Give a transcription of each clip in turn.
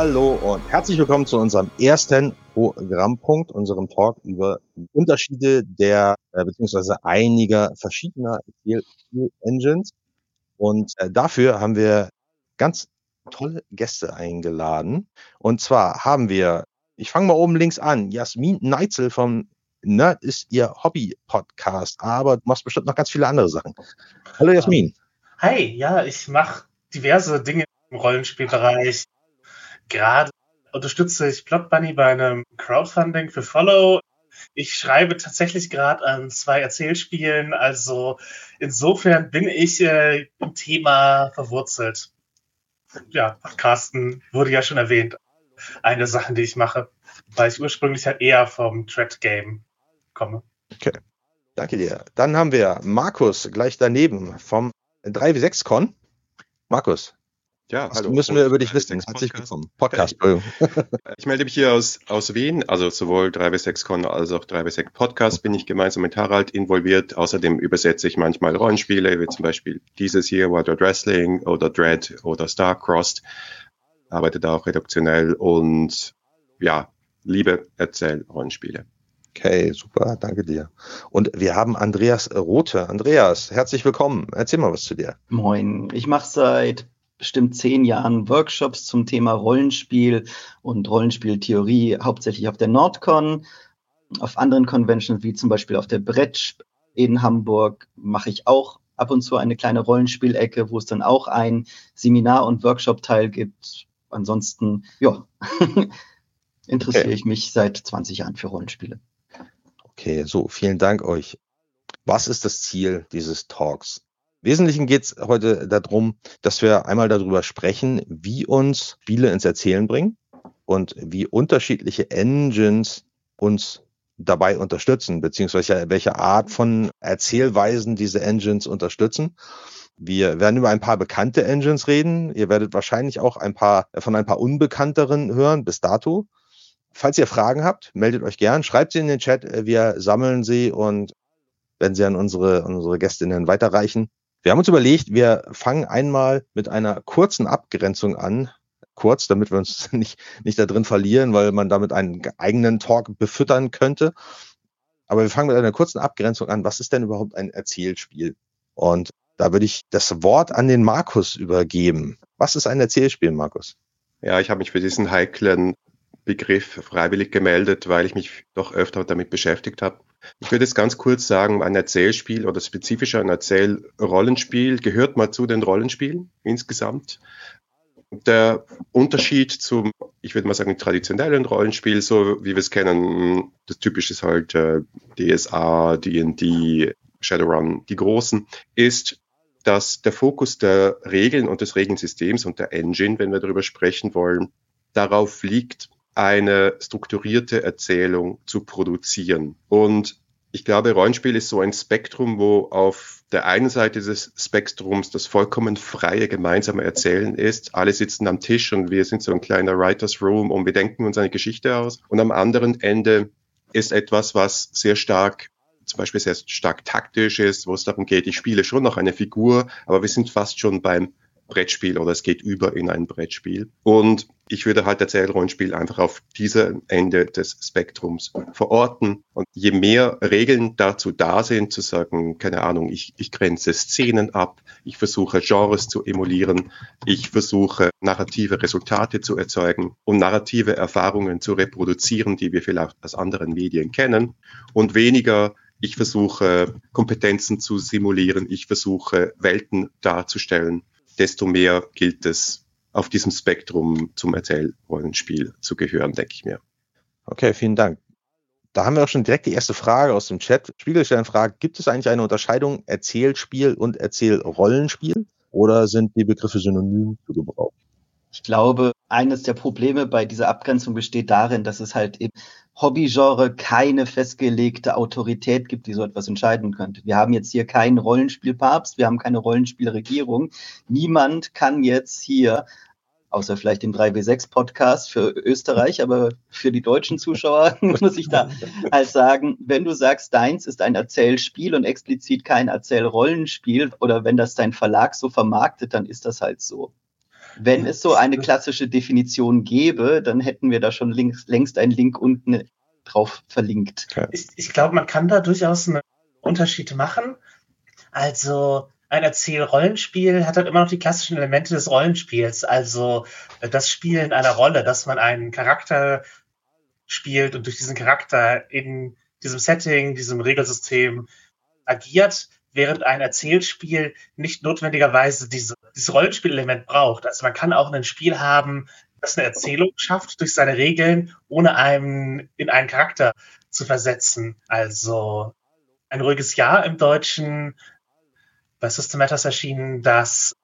Hallo und herzlich willkommen zu unserem ersten Programmpunkt, unserem Talk über Unterschiede der äh, beziehungsweise einiger verschiedener Engines. Und äh, dafür haben wir ganz tolle Gäste eingeladen. Und zwar haben wir, ich fange mal oben links an, Jasmin Neitzel vom Nerd ist ihr Hobby-Podcast, aber du machst bestimmt noch ganz viele andere Sachen. Hallo Jasmin. Hi, ja, ich mache diverse Dinge im Rollenspielbereich. Gerade unterstütze ich Plot Bunny bei einem Crowdfunding für Follow. Ich schreibe tatsächlich gerade an zwei Erzählspielen, also insofern bin ich äh, im Thema verwurzelt. Ja, Podcasten wurde ja schon erwähnt. Eine der Sachen, die ich mache, weil ich ursprünglich halt eher vom Thread Game komme. Okay. Danke dir. Dann haben wir Markus gleich daneben vom 3W6Con. Markus. Ja, Was hallo. müssen wir über dich wissen? Herzlich willkommen. Podcast. ich melde mich hier aus, aus Wien, also sowohl 3W6Con als auch 3W6 Podcast bin ich gemeinsam mit Harald involviert. Außerdem übersetze ich manchmal Rollenspiele, wie zum Beispiel dieses hier, Wild Wrestling oder Dread oder Starcrossed. Arbeite da auch redaktionell und ja, liebe Erzähl-Rollenspiele. Okay, super, danke dir. Und wir haben Andreas Rote. Andreas, herzlich willkommen. Erzähl mal was zu dir. Moin, ich mache seit bestimmt zehn Jahren Workshops zum Thema Rollenspiel und Rollenspieltheorie, hauptsächlich auf der Nordcon. Auf anderen Conventions, wie zum Beispiel auf der Bretsch in Hamburg, mache ich auch ab und zu eine kleine Rollenspielecke, wo es dann auch ein Seminar- und Workshop-Teil gibt. Ansonsten, ja, interessiere okay. ich mich seit 20 Jahren für Rollenspiele. Okay, so, vielen Dank euch. Was ist das Ziel dieses Talks? Wesentlichen geht es heute darum, dass wir einmal darüber sprechen, wie uns Spiele ins Erzählen bringen und wie unterschiedliche Engines uns dabei unterstützen, beziehungsweise welche Art von Erzählweisen diese Engines unterstützen. Wir werden über ein paar bekannte Engines reden. Ihr werdet wahrscheinlich auch ein paar von ein paar unbekannteren hören bis dato. Falls ihr Fragen habt, meldet euch gern, schreibt sie in den Chat. Wir sammeln sie und werden sie an unsere, unsere Gästinnen weiterreichen. Wir haben uns überlegt, wir fangen einmal mit einer kurzen Abgrenzung an. Kurz, damit wir uns nicht, nicht da drin verlieren, weil man damit einen eigenen Talk befüttern könnte. Aber wir fangen mit einer kurzen Abgrenzung an. Was ist denn überhaupt ein Erzählspiel? Und da würde ich das Wort an den Markus übergeben. Was ist ein Erzählspiel, Markus? Ja, ich habe mich für diesen heiklen Begriff freiwillig gemeldet, weil ich mich doch öfter damit beschäftigt habe. Ich würde jetzt ganz kurz sagen, ein Erzählspiel oder spezifischer ein Erzählrollenspiel gehört mal zu den Rollenspielen insgesamt. Der Unterschied zum, ich würde mal sagen, traditionellen Rollenspiel, so wie wir es kennen, das typische ist halt äh, DSA, D&D, Shadowrun, die großen, ist, dass der Fokus der Regeln und des Regelsystems und der Engine, wenn wir darüber sprechen wollen, darauf liegt, eine strukturierte Erzählung zu produzieren. Und ich glaube, Rollenspiel ist so ein Spektrum, wo auf der einen Seite des Spektrums das vollkommen freie gemeinsame Erzählen ist. Alle sitzen am Tisch und wir sind so ein kleiner Writers Room und wir denken uns eine Geschichte aus. Und am anderen Ende ist etwas, was sehr stark zum Beispiel sehr stark taktisch ist, wo es darum geht, ich spiele schon noch eine Figur, aber wir sind fast schon beim Brettspiel oder es geht über in ein Brettspiel. Und ich würde halt Erzählrollenspiel einfach auf diesem Ende des Spektrums verorten. Und je mehr Regeln dazu da sind, zu sagen, keine Ahnung, ich, ich grenze Szenen ab, ich versuche Genres zu emulieren, ich versuche narrative Resultate zu erzeugen und narrative Erfahrungen zu reproduzieren, die wir vielleicht aus anderen Medien kennen und weniger ich versuche Kompetenzen zu simulieren, ich versuche Welten darzustellen, desto mehr gilt es auf diesem Spektrum zum Erzählrollenspiel zu gehören, denke ich mir. Okay, vielen Dank. Da haben wir auch schon direkt die erste Frage aus dem Chat. Spiegelstellen fragt, gibt es eigentlich eine Unterscheidung Erzählspiel und Erzählrollenspiel oder sind die Begriffe synonym zu gebrauchen? Ich glaube, eines der Probleme bei dieser Abgrenzung besteht darin, dass es halt im Hobbygenre keine festgelegte Autorität gibt, die so etwas entscheiden könnte. Wir haben jetzt hier keinen Rollenspielpapst, wir haben keine Rollenspielregierung. Niemand kann jetzt hier außer vielleicht den 3W6-Podcast für Österreich, aber für die deutschen Zuschauer muss ich da halt sagen, wenn du sagst, deins ist ein Erzählspiel und explizit kein Erzählrollenspiel oder wenn das dein Verlag so vermarktet, dann ist das halt so. Wenn es so eine klassische Definition gäbe, dann hätten wir da schon links, längst einen Link unten drauf verlinkt. Ich, ich glaube, man kann da durchaus einen Unterschied machen. Also ein Erzählrollenspiel hat halt immer noch die klassischen Elemente des Rollenspiels, also das Spielen einer Rolle, dass man einen Charakter spielt und durch diesen Charakter in diesem Setting, diesem Regelsystem agiert, während ein Erzählspiel nicht notwendigerweise diese, dieses Rollenspielelement braucht. Also man kann auch ein Spiel haben, das eine Erzählung schafft durch seine Regeln, ohne einem in einen Charakter zu versetzen. Also ein ruhiges Jahr im Deutschen bei Systematas erschienen, das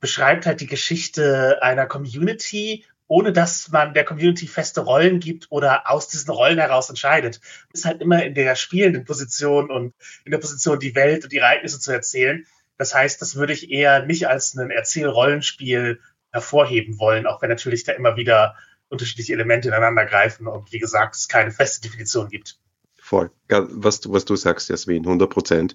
beschreibt halt die Geschichte einer Community, ohne dass man der Community feste Rollen gibt oder aus diesen Rollen heraus entscheidet. Ist halt immer in der spielenden Position und in der Position, die Welt und die Ereignisse zu erzählen. Das heißt, das würde ich eher nicht als ein Erzählrollenspiel hervorheben wollen, auch wenn natürlich da immer wieder unterschiedliche Elemente ineinander greifen und wie gesagt, es keine feste Definition gibt. Voll. Was, was du sagst, Jasmin, 100 Prozent.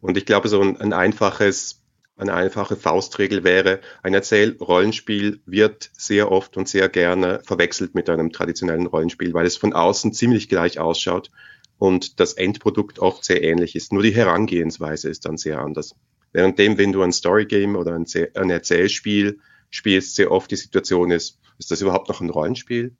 Und ich glaube, so ein, ein einfaches, eine einfache Faustregel wäre, ein Erzählrollenspiel wird sehr oft und sehr gerne verwechselt mit einem traditionellen Rollenspiel, weil es von außen ziemlich gleich ausschaut und das Endprodukt oft sehr ähnlich ist. Nur die Herangehensweise ist dann sehr anders. Währenddem, wenn du ein Storygame oder ein, ein Erzählspiel spielst, sehr oft die Situation ist, ist das überhaupt noch ein Rollenspiel?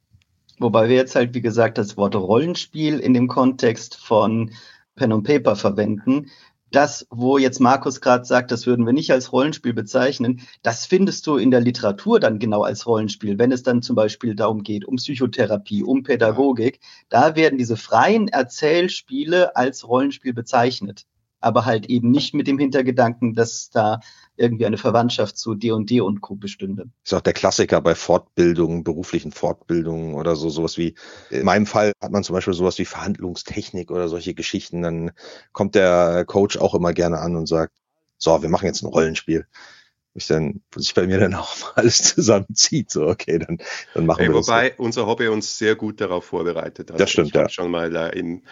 Wobei wir jetzt halt, wie gesagt, das Wort Rollenspiel in dem Kontext von Pen und Paper verwenden das, wo jetzt Markus gerade sagt, das würden wir nicht als Rollenspiel bezeichnen, das findest du in der Literatur dann genau als Rollenspiel, wenn es dann zum Beispiel darum geht, um Psychotherapie, um Pädagogik. Da werden diese freien Erzählspiele als Rollenspiel bezeichnet aber halt eben nicht mit dem Hintergedanken, dass da irgendwie eine Verwandtschaft zu D und D und Co. bestünde. Ist auch der Klassiker bei Fortbildungen, beruflichen Fortbildungen oder so, sowas wie, in meinem Fall hat man zum Beispiel sowas wie Verhandlungstechnik oder solche Geschichten, dann kommt der Coach auch immer gerne an und sagt, so, wir machen jetzt ein Rollenspiel mich dann, sich bei mir dann auch mal alles zusammenzieht. So, okay, dann, dann machen hey, wir Wobei das. unser Hobby uns sehr gut darauf vorbereitet hat. Das stimmt, ich ja. schon mal äh, im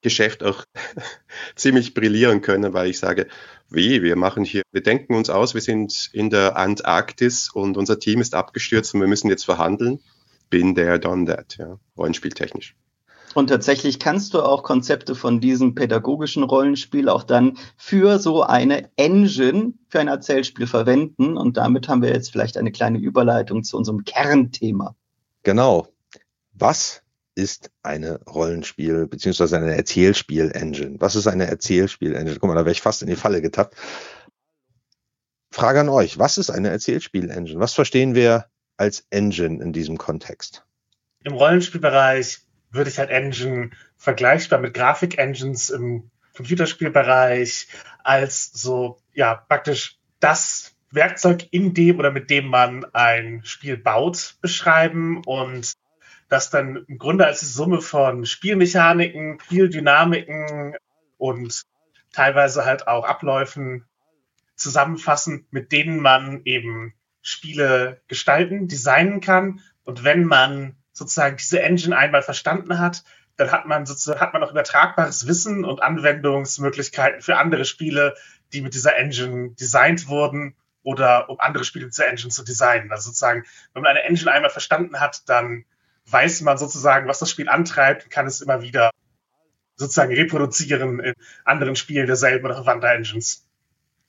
Geschäft auch ziemlich brillieren können, weil ich sage, wie, wir machen hier, wir denken uns aus, wir sind in der Antarktis und unser Team ist abgestürzt und wir müssen jetzt verhandeln. Bin there, done that, ja, rollenspieltechnisch. Und tatsächlich kannst du auch Konzepte von diesem pädagogischen Rollenspiel auch dann für so eine Engine, für ein Erzählspiel verwenden. Und damit haben wir jetzt vielleicht eine kleine Überleitung zu unserem Kernthema. Genau. Was ist eine Rollenspiel- bzw. eine Erzählspiel-Engine? Was ist eine Erzählspiel-Engine? Guck mal, da wäre ich fast in die Falle getappt. Frage an euch. Was ist eine Erzählspiel-Engine? Was verstehen wir als Engine in diesem Kontext? Im Rollenspielbereich würde ich halt Engine vergleichbar mit Grafik-Engines im Computerspielbereich als so, ja, praktisch das Werkzeug, in dem oder mit dem man ein Spiel baut, beschreiben und das dann im Grunde als die Summe von Spielmechaniken, Spieldynamiken und teilweise halt auch Abläufen zusammenfassen, mit denen man eben Spiele gestalten, designen kann. Und wenn man sozusagen diese Engine einmal verstanden hat, dann hat man sozusagen, hat man auch übertragbares Wissen und Anwendungsmöglichkeiten für andere Spiele, die mit dieser Engine designt wurden oder um andere Spiele dieser Engine zu designen. Also sozusagen, wenn man eine Engine einmal verstanden hat, dann weiß man sozusagen, was das Spiel antreibt und kann es immer wieder sozusagen reproduzieren in anderen Spielen derselben oder verwandter Engines.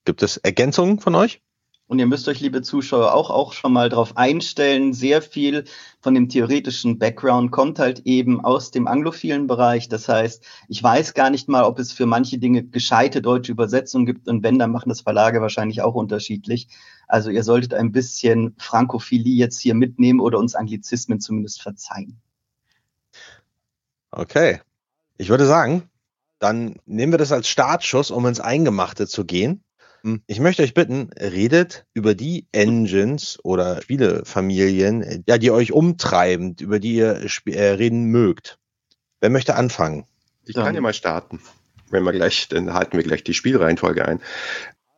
Gibt es Ergänzungen von euch? Und ihr müsst euch, liebe Zuschauer, auch, auch schon mal darauf einstellen. Sehr viel von dem theoretischen Background kommt halt eben aus dem anglophilen Bereich. Das heißt, ich weiß gar nicht mal, ob es für manche Dinge gescheite deutsche Übersetzungen gibt. Und wenn, dann machen das Verlage wahrscheinlich auch unterschiedlich. Also ihr solltet ein bisschen Frankophilie jetzt hier mitnehmen oder uns Anglizismen zumindest verzeihen. Okay. Ich würde sagen, dann nehmen wir das als Startschuss, um ins Eingemachte zu gehen. Hm, ich möchte euch bitten, redet über die Engines oder Spielefamilien, ja, die euch umtreiben, über die ihr äh, reden mögt. Wer möchte anfangen? Ich kann ja mal starten. Wenn wir gleich, dann halten wir gleich die Spielreihenfolge ein.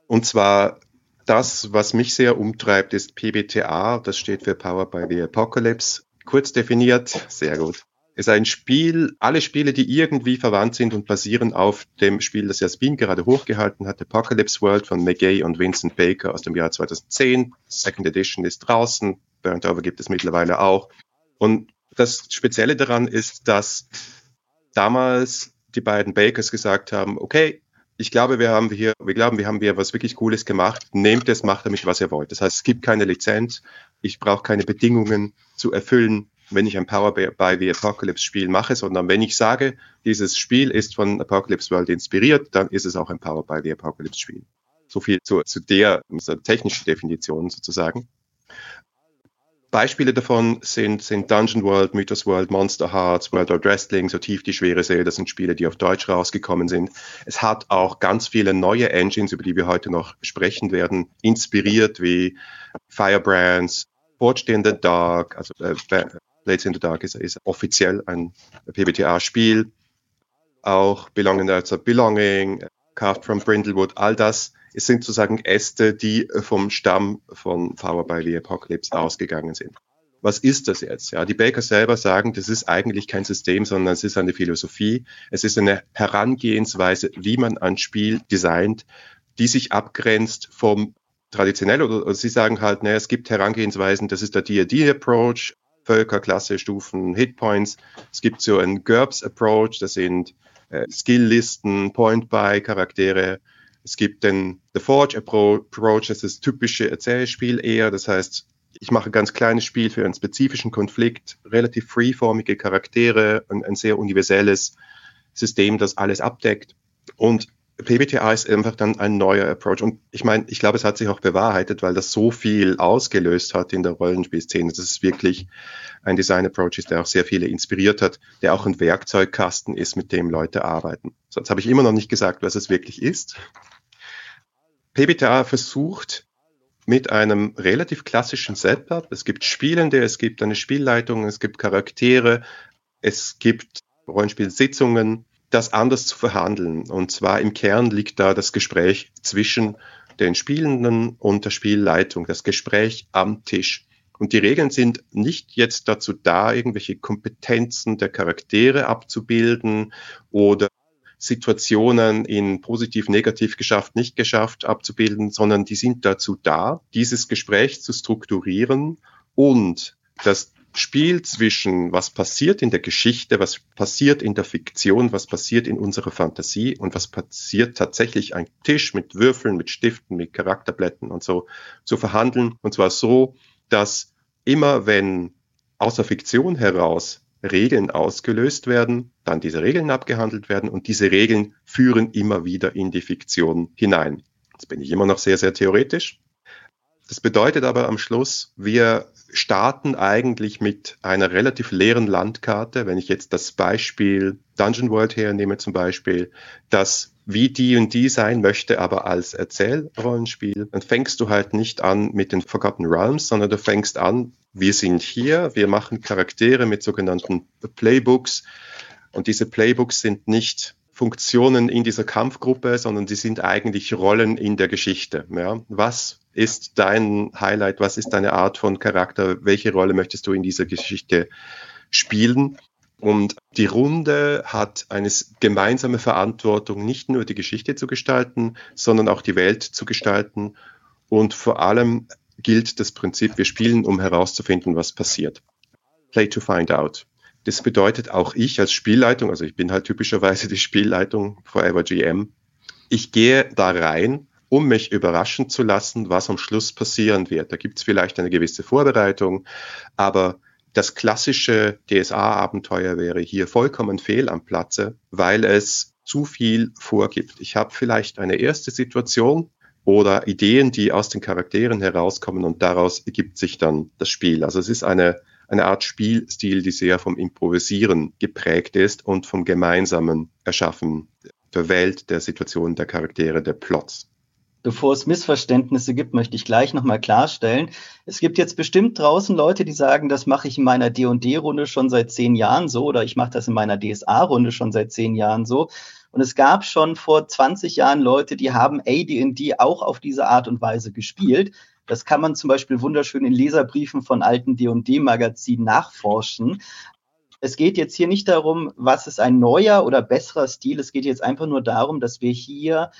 Und zwar das, was mich sehr umtreibt, ist PBTA. Das steht für Power by the Apocalypse. Kurz definiert, sehr gut. Ist ein Spiel, alle Spiele, die irgendwie verwandt sind und basieren auf dem Spiel, das Jasmin gerade hochgehalten hat, Apocalypse World von McGay und Vincent Baker aus dem Jahr 2010. Second Edition ist draußen. Burnt Over gibt es mittlerweile auch. Und das Spezielle daran ist, dass damals die beiden Bakers gesagt haben, okay, ich glaube, wir haben hier, wir glauben, wir haben hier was wirklich Cooles gemacht. Nehmt es, macht damit, was ihr wollt. Das heißt, es gibt keine Lizenz. Ich brauche keine Bedingungen zu erfüllen wenn ich ein Power by the Apocalypse Spiel mache, sondern wenn ich sage, dieses Spiel ist von Apocalypse World inspiriert, dann ist es auch ein Power by the Apocalypse Spiel. So viel zu, zu der technischen Definition sozusagen. Beispiele davon sind, sind Dungeon World, Mythos World, Monster Hearts, World of Wrestling, so tief die schwere See, das sind Spiele, die auf Deutsch rausgekommen sind. Es hat auch ganz viele neue Engines, über die wir heute noch sprechen werden, inspiriert wie Firebrands, Forged in the Dark, also äh, Blades in the Dark ist, ist offiziell ein PBTA-Spiel. Auch Belonging, also Belonging, Carved from Brindlewood, all das es sind sozusagen Äste, die vom Stamm von Power by the Apocalypse ausgegangen sind. Was ist das jetzt? Ja, die Baker selber sagen, das ist eigentlich kein System, sondern es ist eine Philosophie. Es ist eine Herangehensweise, wie man ein Spiel designt, die sich abgrenzt vom traditionell oder, oder sie sagen halt, naja, es gibt Herangehensweisen, das ist der D&D-Approach, Völkerklasse, Stufen, Hitpoints. Es gibt so einen GURPS Approach, das sind äh, Skill-Listen, Point-Buy-Charaktere. Es gibt den The Forge Approach, das ist das typische Erzählspiel eher. Das heißt, ich mache ein ganz kleines Spiel für einen spezifischen Konflikt, relativ freeformige Charaktere, ein, ein sehr universelles System, das alles abdeckt. Und PBTA ist einfach dann ein neuer Approach. Und ich meine, ich glaube, es hat sich auch bewahrheitet, weil das so viel ausgelöst hat in der Rollenspielszene. Das ist wirklich ein Design-Approach ist, der auch sehr viele inspiriert hat, der auch ein Werkzeugkasten ist, mit dem Leute arbeiten. Sonst habe ich immer noch nicht gesagt, was es wirklich ist. PBTA versucht mit einem relativ klassischen Setup. Es gibt Spielende, es gibt eine Spielleitung, es gibt Charaktere, es gibt Rollenspielsitzungen, das anders zu verhandeln. Und zwar im Kern liegt da das Gespräch zwischen den Spielenden und der Spielleitung, das Gespräch am Tisch. Und die Regeln sind nicht jetzt dazu da, irgendwelche Kompetenzen der Charaktere abzubilden oder Situationen in positiv, negativ geschafft, nicht geschafft abzubilden, sondern die sind dazu da, dieses Gespräch zu strukturieren und das Spiel zwischen was passiert in der Geschichte, was passiert in der Fiktion, was passiert in unserer Fantasie und was passiert tatsächlich ein Tisch mit Würfeln, mit Stiften, mit Charakterblättern und so zu verhandeln. Und zwar so, dass immer wenn aus der Fiktion heraus Regeln ausgelöst werden, dann diese Regeln abgehandelt werden und diese Regeln führen immer wieder in die Fiktion hinein. Jetzt bin ich immer noch sehr, sehr theoretisch. Das bedeutet aber am Schluss, wir starten eigentlich mit einer relativ leeren Landkarte. Wenn ich jetzt das Beispiel Dungeon World hernehme zum Beispiel, das wie die und die sein möchte, aber als Erzählrollenspiel, dann fängst du halt nicht an mit den Forgotten Realms, sondern du fängst an, wir sind hier, wir machen Charaktere mit sogenannten Playbooks und diese Playbooks sind nicht Funktionen in dieser Kampfgruppe, sondern sie sind eigentlich Rollen in der Geschichte. Ja? Was ist dein Highlight? Was ist deine Art von Charakter? Welche Rolle möchtest du in dieser Geschichte spielen? Und die Runde hat eine gemeinsame Verantwortung, nicht nur die Geschichte zu gestalten, sondern auch die Welt zu gestalten. Und vor allem gilt das Prinzip, wir spielen, um herauszufinden, was passiert. Play to find out. Das bedeutet auch ich als Spielleitung, also ich bin halt typischerweise die Spielleitung Forever GM, ich gehe da rein, um mich überraschen zu lassen, was am Schluss passieren wird. Da gibt es vielleicht eine gewisse Vorbereitung, aber das klassische DSA-Abenteuer wäre hier vollkommen fehl am Platze, weil es zu viel vorgibt. Ich habe vielleicht eine erste Situation oder Ideen, die aus den Charakteren herauskommen und daraus ergibt sich dann das Spiel. Also es ist eine eine Art Spielstil, die sehr vom Improvisieren geprägt ist und vom gemeinsamen Erschaffen der Welt, der Situation, der Charaktere, der Plots. Bevor es Missverständnisse gibt, möchte ich gleich nochmal klarstellen. Es gibt jetzt bestimmt draußen Leute, die sagen, das mache ich in meiner D&D-Runde schon seit zehn Jahren so oder ich mache das in meiner DSA-Runde schon seit zehn Jahren so. Und es gab schon vor 20 Jahren Leute, die haben AD&D auch auf diese Art und Weise gespielt. Das kann man zum Beispiel wunderschön in Leserbriefen von alten D&D-Magazinen nachforschen. Es geht jetzt hier nicht darum, was ist ein neuer oder besserer Stil. Es geht jetzt einfach nur darum, dass wir hier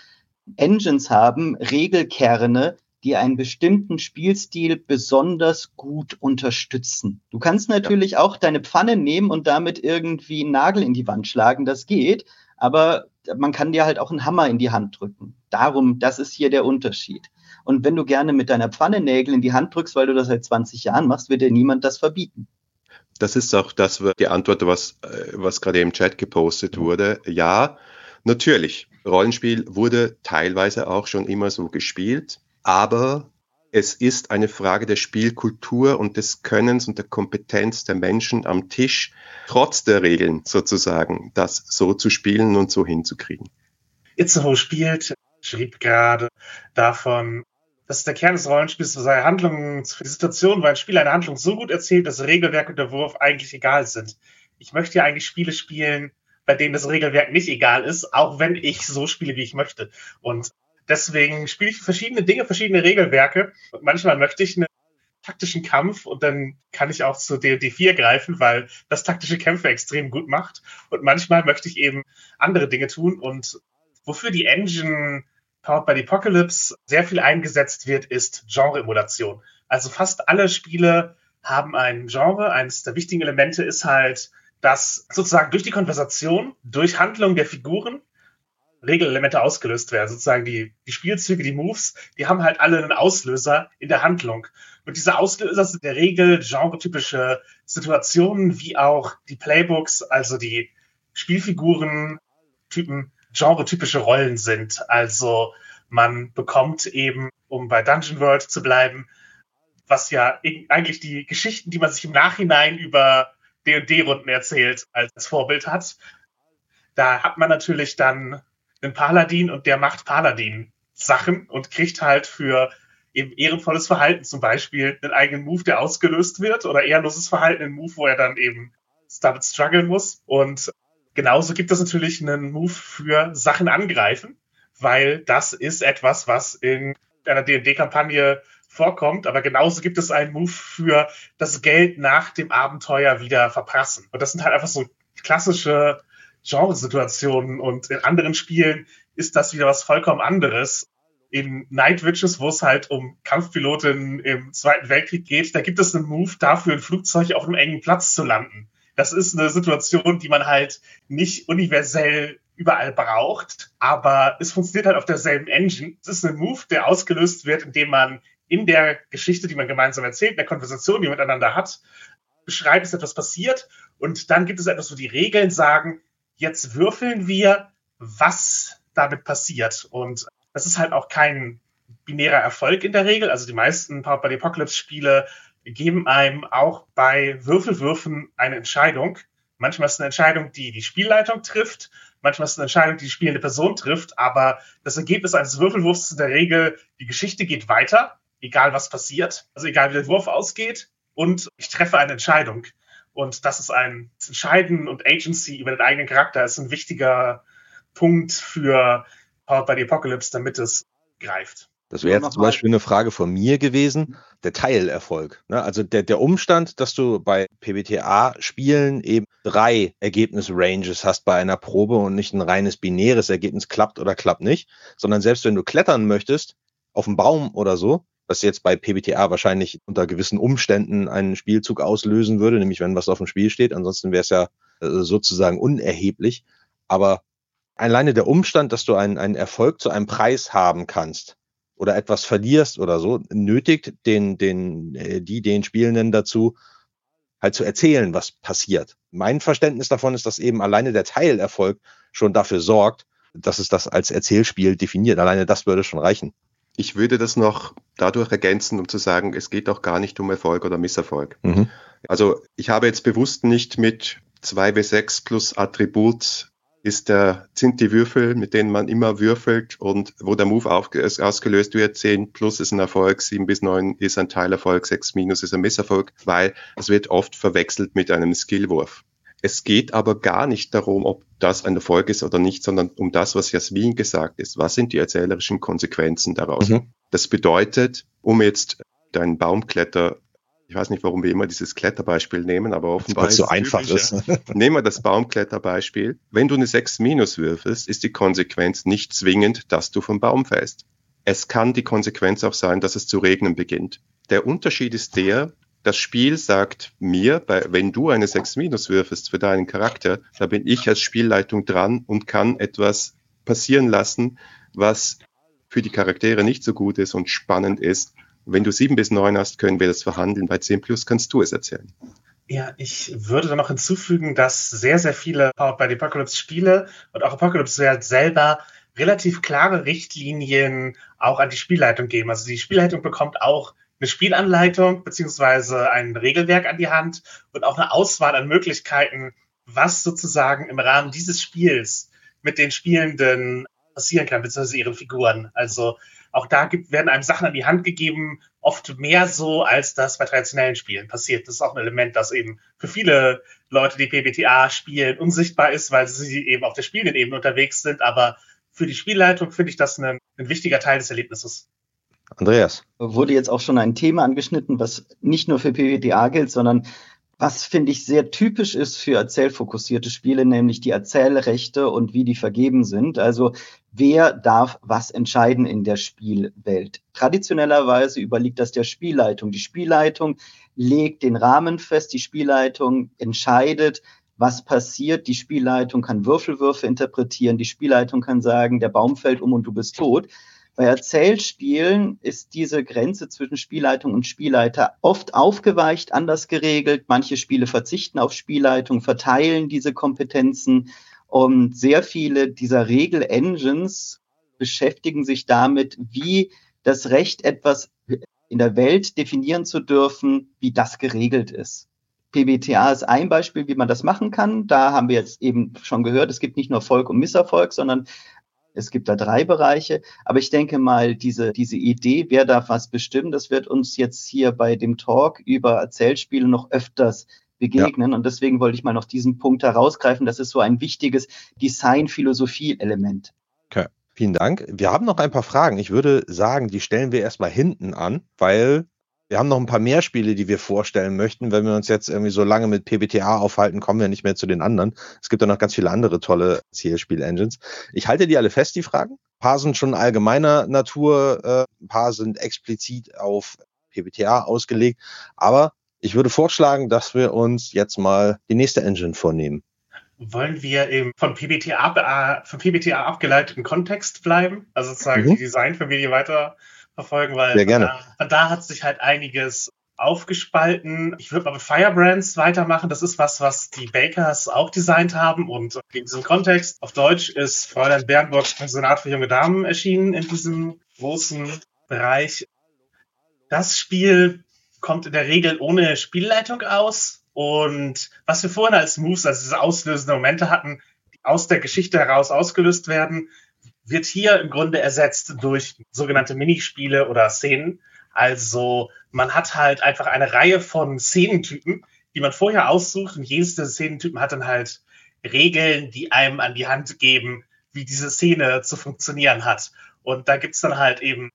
Engines haben, Regelkerne, die einen bestimmten Spielstil besonders gut unterstützen. Du kannst natürlich ja. auch deine Pfanne nehmen und damit irgendwie einen Nagel in die Wand schlagen, das geht, aber man kann dir halt auch einen Hammer in die Hand drücken. Darum, das ist hier der Unterschied. Und wenn du gerne mit deiner Pfanne Nägel in die Hand drückst, weil du das seit 20 Jahren machst, wird dir niemand das verbieten. Das ist auch das, die Antwort, was, äh, was gerade im Chat gepostet wurde. Ja, natürlich. Rollenspiel wurde teilweise auch schon immer so gespielt, aber es ist eine Frage der Spielkultur und des Könnens und der Kompetenz der Menschen am Tisch, trotz der Regeln sozusagen, das so zu spielen und so hinzukriegen. Itzehoe spielt, schrieb gerade davon, dass der Kern des Rollenspiels sei Handlungen, die Situation, wo ein Spiel eine Handlung so gut erzählt, dass Regelwerk und der Wurf eigentlich egal sind. Ich möchte ja eigentlich Spiele spielen, bei denen das Regelwerk nicht egal ist, auch wenn ich so spiele, wie ich möchte. Und deswegen spiele ich verschiedene Dinge, verschiedene Regelwerke. Und manchmal möchte ich einen taktischen Kampf und dann kann ich auch zu D&D 4 greifen, weil das taktische Kämpfe extrem gut macht. Und manchmal möchte ich eben andere Dinge tun und wofür die Engine Powered by the Apocalypse sehr viel eingesetzt wird, ist Genre-Emulation. Also fast alle Spiele haben ein Genre. Eines der wichtigen Elemente ist halt, dass sozusagen durch die Konversation, durch Handlung der Figuren Regelelemente ausgelöst werden. Sozusagen die, die Spielzüge, die Moves, die haben halt alle einen Auslöser in der Handlung. Und diese Auslöser sind in der Regel genretypische Situationen, wie auch die Playbooks, also die Spielfiguren, Typen, genretypische Rollen sind. Also man bekommt eben, um bei Dungeon World zu bleiben, was ja eigentlich die Geschichten, die man sich im Nachhinein über D&D-Runden erzählt, als Vorbild hat. Da hat man natürlich dann einen Paladin und der macht Paladin-Sachen und kriegt halt für eben ehrenvolles Verhalten zum Beispiel einen eigenen Move, der ausgelöst wird oder ehrenloses Verhalten, einen Move, wo er dann eben damit strugglen muss. Und genauso gibt es natürlich einen Move für Sachen angreifen, weil das ist etwas, was in einer D&D-Kampagne vorkommt, aber genauso gibt es einen Move für das Geld nach dem Abenteuer wieder verprassen. Und das sind halt einfach so klassische Genresituationen und in anderen Spielen ist das wieder was vollkommen anderes. In Night Witches, wo es halt um Kampfpiloten im Zweiten Weltkrieg geht, da gibt es einen Move dafür, ein Flugzeug auf einem engen Platz zu landen. Das ist eine Situation, die man halt nicht universell überall braucht, aber es funktioniert halt auf derselben Engine. Es ist ein Move, der ausgelöst wird, indem man in der Geschichte, die man gemeinsam erzählt, in der Konversation, die man miteinander hat, beschreibt, dass etwas passiert und dann gibt es etwas, wo die Regeln sagen, jetzt würfeln wir, was damit passiert. Und das ist halt auch kein binärer Erfolg in der Regel. Also die meisten Powered by the Apocalypse Spiele geben einem auch bei Würfelwürfen eine Entscheidung. Manchmal ist es eine Entscheidung, die die Spielleitung trifft. Manchmal ist es eine Entscheidung, die die spielende Person trifft. Aber das Ergebnis eines Würfelwurfs ist in der Regel, die Geschichte geht weiter, egal was passiert. Also egal wie der Wurf ausgeht. Und ich treffe eine Entscheidung. Und das ist ein das Entscheiden und Agency über den eigenen Charakter ist ein wichtiger Punkt für Powered by the Apocalypse, damit es greift. Das wäre jetzt zum Beispiel eine Frage von mir gewesen, der Teilerfolg. Ne? Also der, der Umstand, dass du bei PBTA-Spielen eben drei Ergebnis-Ranges hast bei einer Probe und nicht ein reines binäres Ergebnis klappt oder klappt nicht, sondern selbst wenn du klettern möchtest, auf dem Baum oder so, was jetzt bei PBTA wahrscheinlich unter gewissen Umständen einen Spielzug auslösen würde, nämlich wenn was auf dem Spiel steht. Ansonsten wäre es ja äh, sozusagen unerheblich. Aber alleine der Umstand, dass du einen, einen Erfolg zu einem Preis haben kannst oder etwas verlierst oder so, nötigt den, den, äh, die, den Spielenden dazu, halt zu erzählen, was passiert. Mein Verständnis davon ist, dass eben alleine der Teilerfolg schon dafür sorgt, dass es das als Erzählspiel definiert. Alleine das würde schon reichen. Ich würde das noch dadurch ergänzen, um zu sagen, es geht auch gar nicht um Erfolg oder Misserfolg. Mhm. Also ich habe jetzt bewusst nicht mit 2W6 plus Attribut ist der, sind die Würfel, mit denen man immer würfelt und wo der Move auf, ausgelöst wird. 10 plus ist ein Erfolg, 7 bis 9 ist ein Teilerfolg, 6 minus ist ein Misserfolg, weil es wird oft verwechselt mit einem Skillwurf. Es geht aber gar nicht darum, ob das ein Erfolg ist oder nicht, sondern um das, was Jasmin gesagt ist. Was sind die erzählerischen Konsequenzen daraus? Mhm. Das bedeutet, um jetzt deinen Baumkletter Ich weiß nicht, warum wir immer dieses Kletterbeispiel nehmen, aber offenbar Weil es so einfach ist. Nehmen wir das Baumkletterbeispiel. Wenn du eine 6 minus würfelst, ist die Konsequenz nicht zwingend, dass du vom Baum fällst. Es kann die Konsequenz auch sein, dass es zu regnen beginnt. Der Unterschied ist der, das Spiel sagt mir, wenn du eine 6 minus würfelst für deinen Charakter, da bin ich als Spielleitung dran und kann etwas passieren lassen, was für die Charaktere nicht so gut ist und spannend ist. Wenn du 7 bis 9 hast, können wir das verhandeln. Bei 10 plus kannst du es erzählen. Ja, ich würde da noch hinzufügen, dass sehr, sehr viele Powered by the Apocalypse Spiele und auch Apocalypse selber relativ klare Richtlinien auch an die Spielleitung geben. Also die Spielleitung bekommt auch eine Spielanleitung beziehungsweise ein Regelwerk an die Hand und auch eine Auswahl an Möglichkeiten, was sozusagen im Rahmen dieses Spiels mit den Spielenden passieren kann, beziehungsweise ihren Figuren. Also auch da gibt, werden einem Sachen an die Hand gegeben, oft mehr so, als das bei traditionellen Spielen passiert. Das ist auch ein Element, das eben für viele Leute, die PBTA spielen, unsichtbar ist, weil sie eben auf der spielenden Ebene unterwegs sind. Aber für die Spielleitung finde ich das ein, ein wichtiger Teil des Erlebnisses. Andreas. Wurde jetzt auch schon ein Thema angeschnitten, was nicht nur für PWTA gilt, sondern was finde ich sehr typisch ist für erzählfokussierte Spiele, nämlich die Erzählrechte und wie die vergeben sind. Also wer darf was entscheiden in der Spielwelt? Traditionellerweise überliegt das der Spielleitung. Die Spielleitung legt den Rahmen fest, die Spielleitung entscheidet, was passiert. Die Spielleitung kann Würfelwürfe interpretieren, die Spielleitung kann sagen, der Baum fällt um und du bist tot. Bei Erzählspielen ist diese Grenze zwischen Spielleitung und Spielleiter oft aufgeweicht, anders geregelt. Manche Spiele verzichten auf Spielleitung, verteilen diese Kompetenzen und sehr viele dieser Regel-Engines beschäftigen sich damit, wie das Recht, etwas in der Welt definieren zu dürfen, wie das geregelt ist. PBTA ist ein Beispiel, wie man das machen kann. Da haben wir jetzt eben schon gehört, es gibt nicht nur Volk und Misserfolg, sondern es gibt da drei Bereiche. Aber ich denke mal, diese, diese Idee, wer darf was bestimmen, das wird uns jetzt hier bei dem Talk über Erzählspiele noch öfters begegnen. Ja. Und deswegen wollte ich mal noch diesen Punkt herausgreifen. Das ist so ein wichtiges Design-Philosophie-Element. Okay. Vielen Dank. Wir haben noch ein paar Fragen. Ich würde sagen, die stellen wir erstmal hinten an, weil wir haben noch ein paar mehr Spiele, die wir vorstellen möchten. Wenn wir uns jetzt irgendwie so lange mit PBTA aufhalten, kommen wir nicht mehr zu den anderen. Es gibt ja noch ganz viele andere tolle Zielspiel-Engines. Ich halte die alle fest, die Fragen. Ein paar sind schon allgemeiner Natur, äh, ein paar sind explizit auf PBTA ausgelegt. Aber ich würde vorschlagen, dass wir uns jetzt mal die nächste Engine vornehmen. Wollen wir im von PBTA, von PBTA abgeleiteten Kontext bleiben? Also sozusagen mhm. die Designfamilie weiter verfolgen, weil Sehr gerne. Von, da, da hat sich halt einiges aufgespalten. Ich würde mal mit Firebrands weitermachen. Das ist was, was die Bakers auch designt haben. Und in diesem Kontext auf Deutsch ist Fräulein Bernburgs Pensionat für junge Damen erschienen in diesem großen Bereich. Das Spiel kommt in der Regel ohne Spielleitung aus. Und was wir vorhin als Moves, also diese auslösenden Momente hatten, die aus der Geschichte heraus ausgelöst werden, wird hier im Grunde ersetzt durch sogenannte Minispiele oder Szenen. Also man hat halt einfach eine Reihe von Szenentypen, die man vorher aussucht und jedes dieser Szenentypen hat dann halt Regeln, die einem an die Hand geben, wie diese Szene zu funktionieren hat. Und da gibt's dann halt eben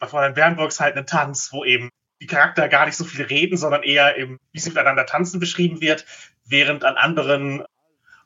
bei Fräulein Bernburgs halt einen Tanz, wo eben die Charakter gar nicht so viel reden, sondern eher eben, wie sie miteinander tanzen beschrieben wird, während an anderen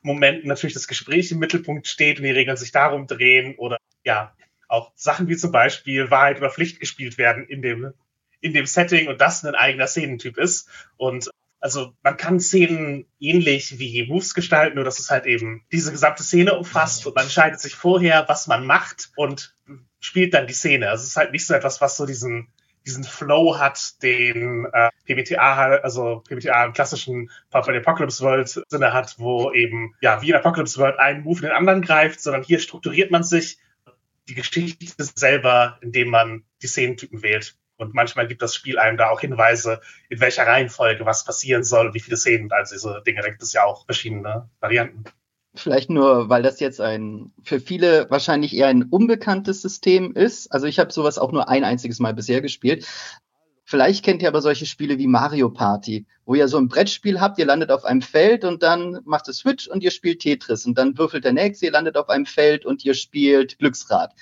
Momenten natürlich das Gespräch im Mittelpunkt steht und die Regeln sich darum drehen oder ja, auch Sachen wie zum Beispiel Wahrheit oder Pflicht gespielt werden in dem, in dem Setting und das ein eigener Szenentyp ist. Und also man kann Szenen ähnlich wie Moves gestalten, nur dass es halt eben diese gesamte Szene umfasst und man entscheidet sich vorher, was man macht und spielt dann die Szene. Also es ist halt nicht so etwas, was so diesen diesen Flow hat, den äh, PBTA, also PBTA im klassischen Part bei Apocalypse World Sinne hat, wo eben, ja, wie in Apocalypse World ein Move in den anderen greift, sondern hier strukturiert man sich die Geschichte selber, indem man die Szenentypen wählt. Und manchmal gibt das Spiel einem da auch Hinweise, in welcher Reihenfolge was passieren soll, wie viele Szenen all diese Dinge. Da gibt es ja auch verschiedene Varianten. Vielleicht nur, weil das jetzt ein für viele wahrscheinlich eher ein unbekanntes System ist. Also ich habe sowas auch nur ein einziges Mal bisher gespielt. Vielleicht kennt ihr aber solche Spiele wie Mario Party, wo ihr so ein Brettspiel habt, ihr landet auf einem Feld und dann macht es Switch und ihr spielt Tetris und dann würfelt der nächste, ihr landet auf einem Feld und ihr spielt Glücksrad.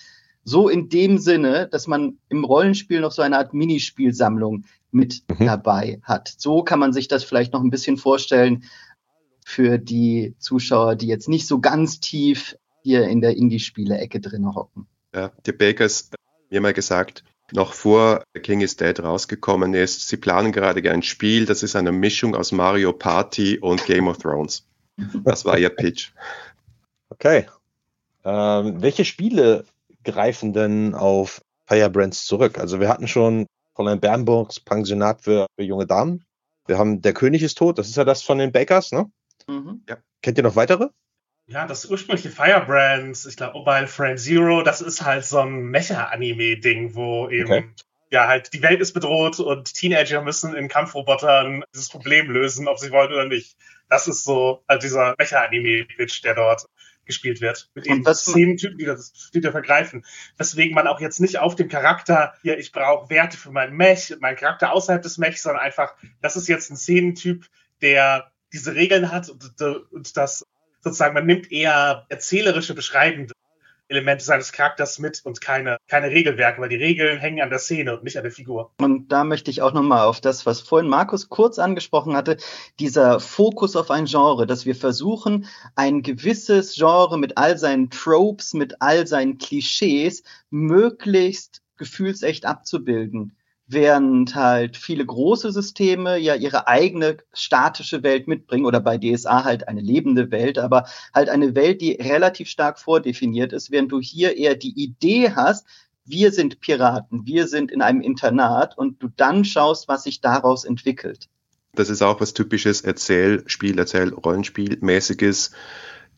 so in dem Sinne, dass man im Rollenspiel noch so eine Art Minispielsammlung mit mhm. dabei hat. So kann man sich das vielleicht noch ein bisschen vorstellen für die Zuschauer, die jetzt nicht so ganz tief hier in der Indie-Spiele-Ecke drin hocken. Ja, die Bakers, mir mal gesagt, noch vor King is Dead rausgekommen ist, sie planen gerade ein Spiel, das ist eine Mischung aus Mario Party und Game of Thrones. Das war ihr Pitch. Okay. Ähm, welche Spiele greifen denn auf Firebrands zurück? Also wir hatten schon Fräulein Bernburgs Pensionat für, für, junge Damen. Wir haben Der König ist tot, das ist ja das von den Bakers, ne? Mhm. Ja. Kennt ihr noch weitere? Ja, das ursprüngliche Firebrands, ich glaube Mobile Frame Zero, das ist halt so ein Mecha-Anime-Ding, wo eben okay. ja halt die Welt ist bedroht und Teenager müssen in Kampfrobotern dieses Problem lösen, ob sie wollen oder nicht. Das ist so halt dieser Mecha-Anime-Pitch, der dort gespielt wird. Mit eben zehn Typen, die das wieder vergreifen. Weswegen man auch jetzt nicht auf dem Charakter, hier, ich brauche Werte für meinen Mech, meinen Charakter außerhalb des Mechs, sondern einfach, das ist jetzt ein Szenentyp, der diese Regeln hat und, und das sozusagen, man nimmt eher erzählerische, beschreibende Elemente seines Charakters mit und keine, keine Regelwerke, weil die Regeln hängen an der Szene und nicht an der Figur. Und da möchte ich auch nochmal auf das, was vorhin Markus kurz angesprochen hatte, dieser Fokus auf ein Genre, dass wir versuchen, ein gewisses Genre mit all seinen Tropes, mit all seinen Klischees möglichst gefühlsecht abzubilden während halt viele große Systeme ja ihre eigene statische Welt mitbringen oder bei DSA halt eine lebende Welt, aber halt eine Welt, die relativ stark vordefiniert ist, während du hier eher die Idee hast, wir sind Piraten, wir sind in einem Internat und du dann schaust, was sich daraus entwickelt. Das ist auch was typisches Erzählspiel, Erzähl-Rollenspiel-mäßiges,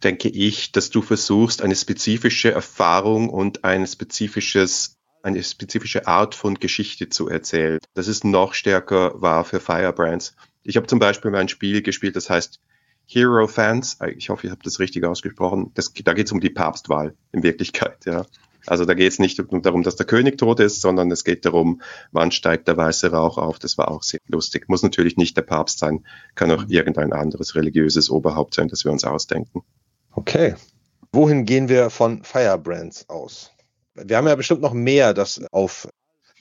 denke ich, dass du versuchst, eine spezifische Erfahrung und ein spezifisches eine spezifische Art von Geschichte zu erzählen. Das ist noch stärker wahr für Firebrands. Ich habe zum Beispiel mal ein Spiel gespielt, das heißt Hero Fans. Ich hoffe, ich habe das richtig ausgesprochen. Das, da geht es um die Papstwahl in Wirklichkeit. Ja. Also da geht es nicht darum, dass der König tot ist, sondern es geht darum, wann steigt der weiße Rauch auf. Das war auch sehr lustig. Muss natürlich nicht der Papst sein, kann auch irgendein anderes religiöses Oberhaupt sein, das wir uns ausdenken. Okay. Wohin gehen wir von Firebrands aus? Wir haben ja bestimmt noch mehr, das auf,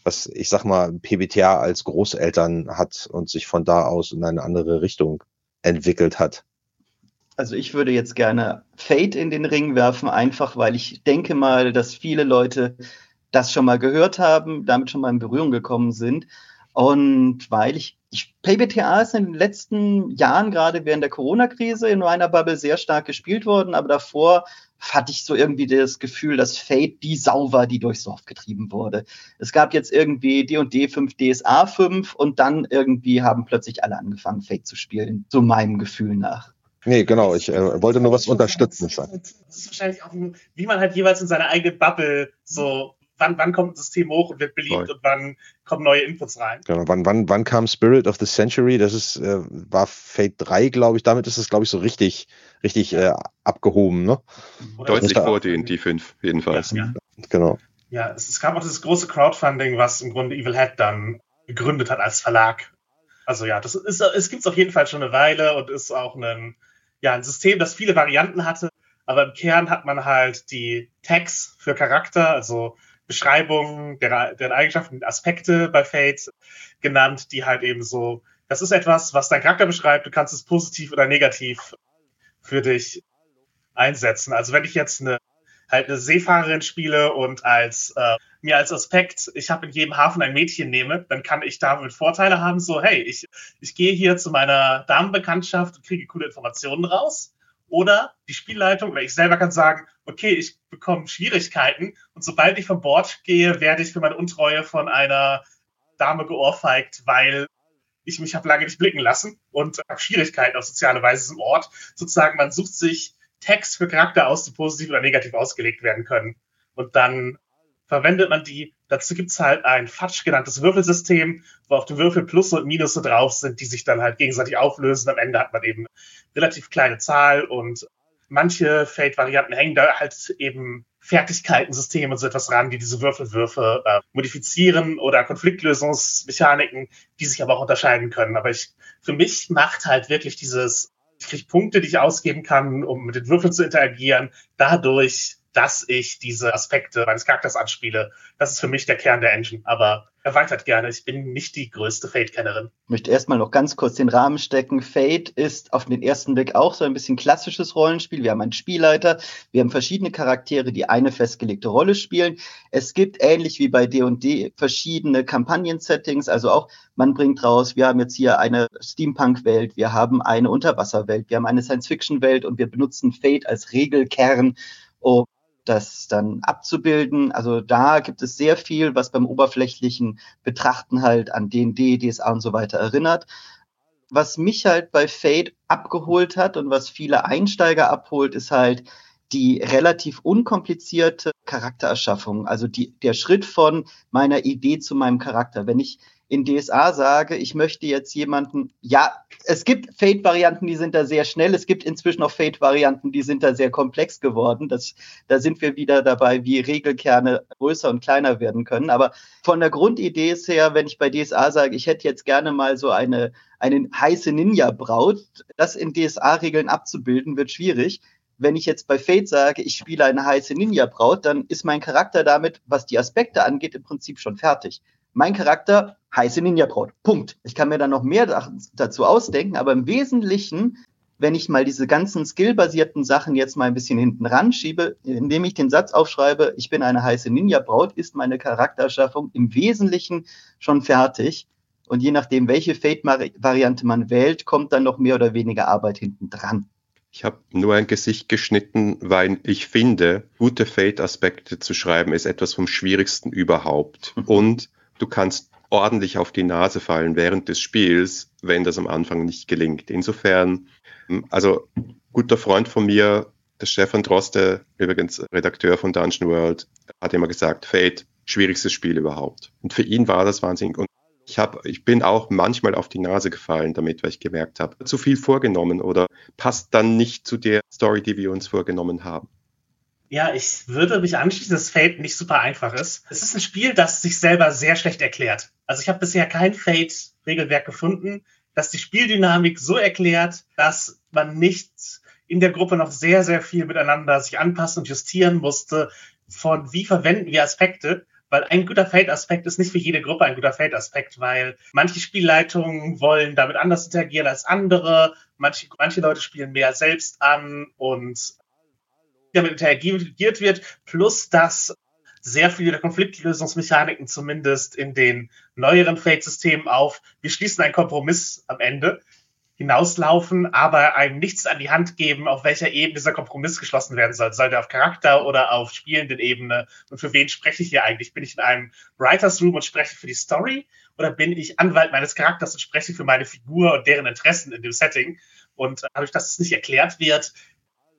was ich sag mal, PBTA als Großeltern hat und sich von da aus in eine andere Richtung entwickelt hat. Also ich würde jetzt gerne Fate in den Ring werfen, einfach weil ich denke mal, dass viele Leute das schon mal gehört haben, damit schon mal in Berührung gekommen sind. Und weil ich, ich PBTA ist in den letzten Jahren, gerade während der Corona-Krise, in meiner Bubble sehr stark gespielt worden, aber davor hatte ich so irgendwie das Gefühl, dass Fate die Sau war, die durchs Dorf getrieben wurde. Es gab jetzt irgendwie D&D 5, DSA 5 und dann irgendwie haben plötzlich alle angefangen, Fate zu spielen, so meinem Gefühl nach. Nee, genau, ich äh, wollte nur was unterstützen. Das ist wahrscheinlich auch, wie man halt jeweils in seiner eigenen Bubble so wann, wann kommt ein System hoch und wird beliebt Voll. und wann kommen neue Inputs rein. Genau, wann, wann, wann kam Spirit of the Century? Das ist, äh, war Fate 3, glaube ich. Damit ist es, glaube ich, so richtig, richtig äh, abgehoben, ne? Oder Deutlich vor den die 5, jedenfalls. Ja, Genau. Ja, es, es gab auch dieses große Crowdfunding, was im Grunde Evil Head dann gegründet hat als Verlag. Also ja, das ist, es gibt es auf jeden Fall schon eine Weile und ist auch ein, ja, ein System, das viele Varianten hatte. Aber im Kern hat man halt die Tags für Charakter, also Beschreibungen der, deren Eigenschaften, Aspekte bei Fates genannt, die halt eben so, das ist etwas, was dein Charakter beschreibt, du kannst es positiv oder negativ für dich einsetzen. Also wenn ich jetzt eine halt eine Seefahrerin spiele und als äh, mir als Aspekt, ich habe in jedem Hafen ein Mädchen nehme, dann kann ich damit Vorteile haben, so hey, ich, ich gehe hier zu meiner Damenbekanntschaft und kriege coole Informationen raus. Oder die Spielleitung oder ich selber kann sagen, okay, ich bekomme Schwierigkeiten und sobald ich von Bord gehe, werde ich für meine Untreue von einer Dame geohrfeigt, weil ich mich habe lange nicht blicken lassen und habe Schwierigkeiten auf soziale Weise im Ort. Sozusagen, man sucht sich Text für Charakter aus, die positiv oder negativ ausgelegt werden können. Und dann verwendet man die. Dazu gibt's halt ein Fatsch genanntes Würfelsystem, wo auf dem Würfel Plus und Minus drauf sind, die sich dann halt gegenseitig auflösen. Am Ende hat man eben relativ kleine Zahl und manche Fate-Varianten hängen da halt eben Fertigkeitensysteme und so etwas ran, die diese Würfelwürfe äh, modifizieren oder Konfliktlösungsmechaniken, die sich aber auch unterscheiden können. Aber ich, für mich macht halt wirklich dieses, ich kriege Punkte, die ich ausgeben kann, um mit den Würfeln zu interagieren, dadurch dass ich diese Aspekte meines Charakters anspiele. Das ist für mich der Kern der Engine. Aber erweitert gerne. Ich bin nicht die größte Fate-Kennerin. Ich möchte erstmal noch ganz kurz den Rahmen stecken. Fate ist auf den ersten Blick auch so ein bisschen klassisches Rollenspiel. Wir haben einen Spielleiter, wir haben verschiedene Charaktere, die eine festgelegte Rolle spielen. Es gibt ähnlich wie bei D&D verschiedene Kampagnen-Settings, also auch man bringt raus, wir haben jetzt hier eine Steampunk-Welt, wir haben eine Unterwasserwelt, wir haben eine Science-Fiction-Welt und wir benutzen Fate als Regelkern, um das dann abzubilden. Also da gibt es sehr viel, was beim oberflächlichen Betrachten halt an D&D, DSA und so weiter erinnert. Was mich halt bei Fate abgeholt hat und was viele Einsteiger abholt, ist halt die relativ unkomplizierte Charaktererschaffung. Also die, der Schritt von meiner Idee zu meinem Charakter. Wenn ich in DSA sage, ich möchte jetzt jemanden, ja, es gibt Fate-Varianten, die sind da sehr schnell. Es gibt inzwischen auch Fate-Varianten, die sind da sehr komplex geworden. Das, da sind wir wieder dabei, wie Regelkerne größer und kleiner werden können. Aber von der Grundidee ist her, wenn ich bei DSA sage, ich hätte jetzt gerne mal so eine, eine heiße Ninja-Braut, das in DSA-Regeln abzubilden, wird schwierig. Wenn ich jetzt bei Fate sage, ich spiele eine heiße Ninja-Braut, dann ist mein Charakter damit, was die Aspekte angeht, im Prinzip schon fertig mein Charakter, heiße Ninja-Braut. Punkt. Ich kann mir dann noch mehr dazu ausdenken, aber im Wesentlichen, wenn ich mal diese ganzen skillbasierten Sachen jetzt mal ein bisschen hinten ranschiebe, indem ich den Satz aufschreibe, ich bin eine heiße Ninja-Braut, ist meine Charakterschaffung im Wesentlichen schon fertig. Und je nachdem, welche Fate-Variante man wählt, kommt dann noch mehr oder weniger Arbeit hinten dran. Ich habe nur ein Gesicht geschnitten, weil ich finde, gute Fate-Aspekte zu schreiben ist etwas vom Schwierigsten überhaupt. Und du kannst ordentlich auf die Nase fallen während des Spiels, wenn das am Anfang nicht gelingt. Insofern, also guter Freund von mir, der Stefan Droste, übrigens Redakteur von Dungeon World, hat immer gesagt, Fate, schwierigstes Spiel überhaupt. Und für ihn war das wahnsinnig. Und ich, hab, ich bin auch manchmal auf die Nase gefallen damit, weil ich gemerkt habe, zu viel vorgenommen oder passt dann nicht zu der Story, die wir uns vorgenommen haben. Ja, ich würde mich anschließen, dass Fate nicht super einfach ist. Es ist ein Spiel, das sich selber sehr schlecht erklärt. Also ich habe bisher kein Fate-Regelwerk gefunden, das die Spieldynamik so erklärt, dass man nicht in der Gruppe noch sehr, sehr viel miteinander sich anpassen und justieren musste, von wie verwenden wir Aspekte. Weil ein guter Fate-Aspekt ist nicht für jede Gruppe ein guter Fate-Aspekt, weil manche Spielleitungen wollen damit anders interagieren als andere, manche, manche Leute spielen mehr selbst an und damit interagiert wird, plus dass sehr viele der Konfliktlösungsmechaniken zumindest in den neueren Fate-Systemen auf, wir schließen einen Kompromiss am Ende, hinauslaufen, aber einem nichts an die Hand geben, auf welcher Ebene dieser Kompromiss geschlossen werden soll. Soll der auf Charakter oder auf spielenden Ebene? Und für wen spreche ich hier eigentlich? Bin ich in einem Writers Room und spreche für die Story? Oder bin ich Anwalt meines Charakters und spreche für meine Figur und deren Interessen in dem Setting? Und dadurch, dass es nicht erklärt wird,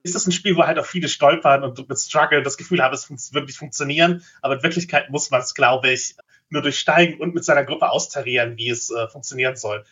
ist das ein Spiel, wo halt auch viele stolpern und mit Struggle das Gefühl haben, es wird nicht funktionieren. Aber in Wirklichkeit muss man es, glaube ich, nur durchsteigen und mit seiner Gruppe austarieren, wie es äh, funktionieren soll.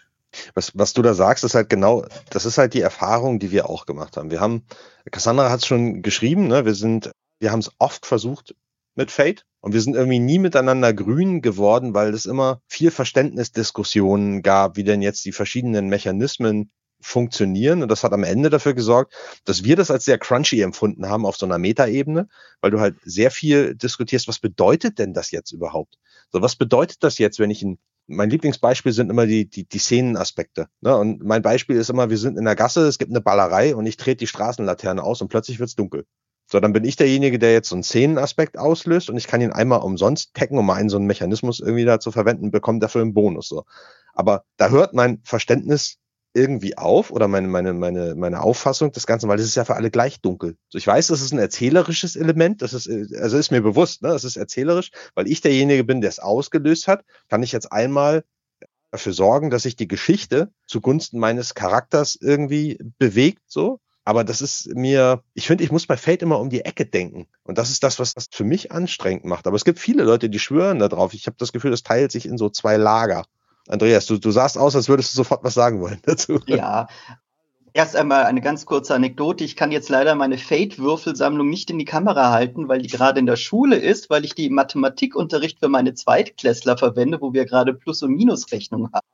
Was, was du da sagst, ist halt genau, das ist halt die Erfahrung, die wir auch gemacht haben. Wir haben, Cassandra hat es schon geschrieben, ne, wir sind, wir haben es oft versucht mit Fate und wir sind irgendwie nie miteinander grün geworden, weil es immer viel Verständnisdiskussionen gab, wie denn jetzt die verschiedenen Mechanismen funktionieren. Und das hat am Ende dafür gesorgt, dass wir das als sehr crunchy empfunden haben auf so einer Metaebene, weil du halt sehr viel diskutierst, was bedeutet denn das jetzt überhaupt? So, was bedeutet das jetzt, wenn ich ein mein Lieblingsbeispiel sind immer die, die, die Szenenaspekte. Ne? Und mein Beispiel ist immer, wir sind in der Gasse, es gibt eine Ballerei und ich trete die Straßenlaterne aus und plötzlich wird's dunkel. So, dann bin ich derjenige, der jetzt so einen Szenenaspekt auslöst und ich kann ihn einmal umsonst tacken, um einen so einen Mechanismus irgendwie da zu verwenden, bekommt dafür einen Bonus. So. Aber da hört mein Verständnis irgendwie auf oder meine, meine, meine, meine Auffassung des Ganzen, weil es ist ja für alle gleich dunkel. So, ich weiß, das ist ein erzählerisches Element, das ist, also ist mir bewusst, ne, das ist erzählerisch, weil ich derjenige bin, der es ausgelöst hat, kann ich jetzt einmal dafür sorgen, dass sich die Geschichte zugunsten meines Charakters irgendwie bewegt, so. Aber das ist mir, ich finde, ich muss bei Fate immer um die Ecke denken. Und das ist das, was das für mich anstrengend macht. Aber es gibt viele Leute, die schwören darauf. Ich habe das Gefühl, das teilt sich in so zwei Lager. Andreas, du, du sahst aus, als würdest du sofort was sagen wollen dazu. Ja. Erst einmal eine ganz kurze Anekdote. Ich kann jetzt leider meine Fate-Würfelsammlung nicht in die Kamera halten, weil die gerade in der Schule ist, weil ich die Mathematikunterricht für meine Zweitklässler verwende, wo wir gerade Plus- und Minusrechnung haben.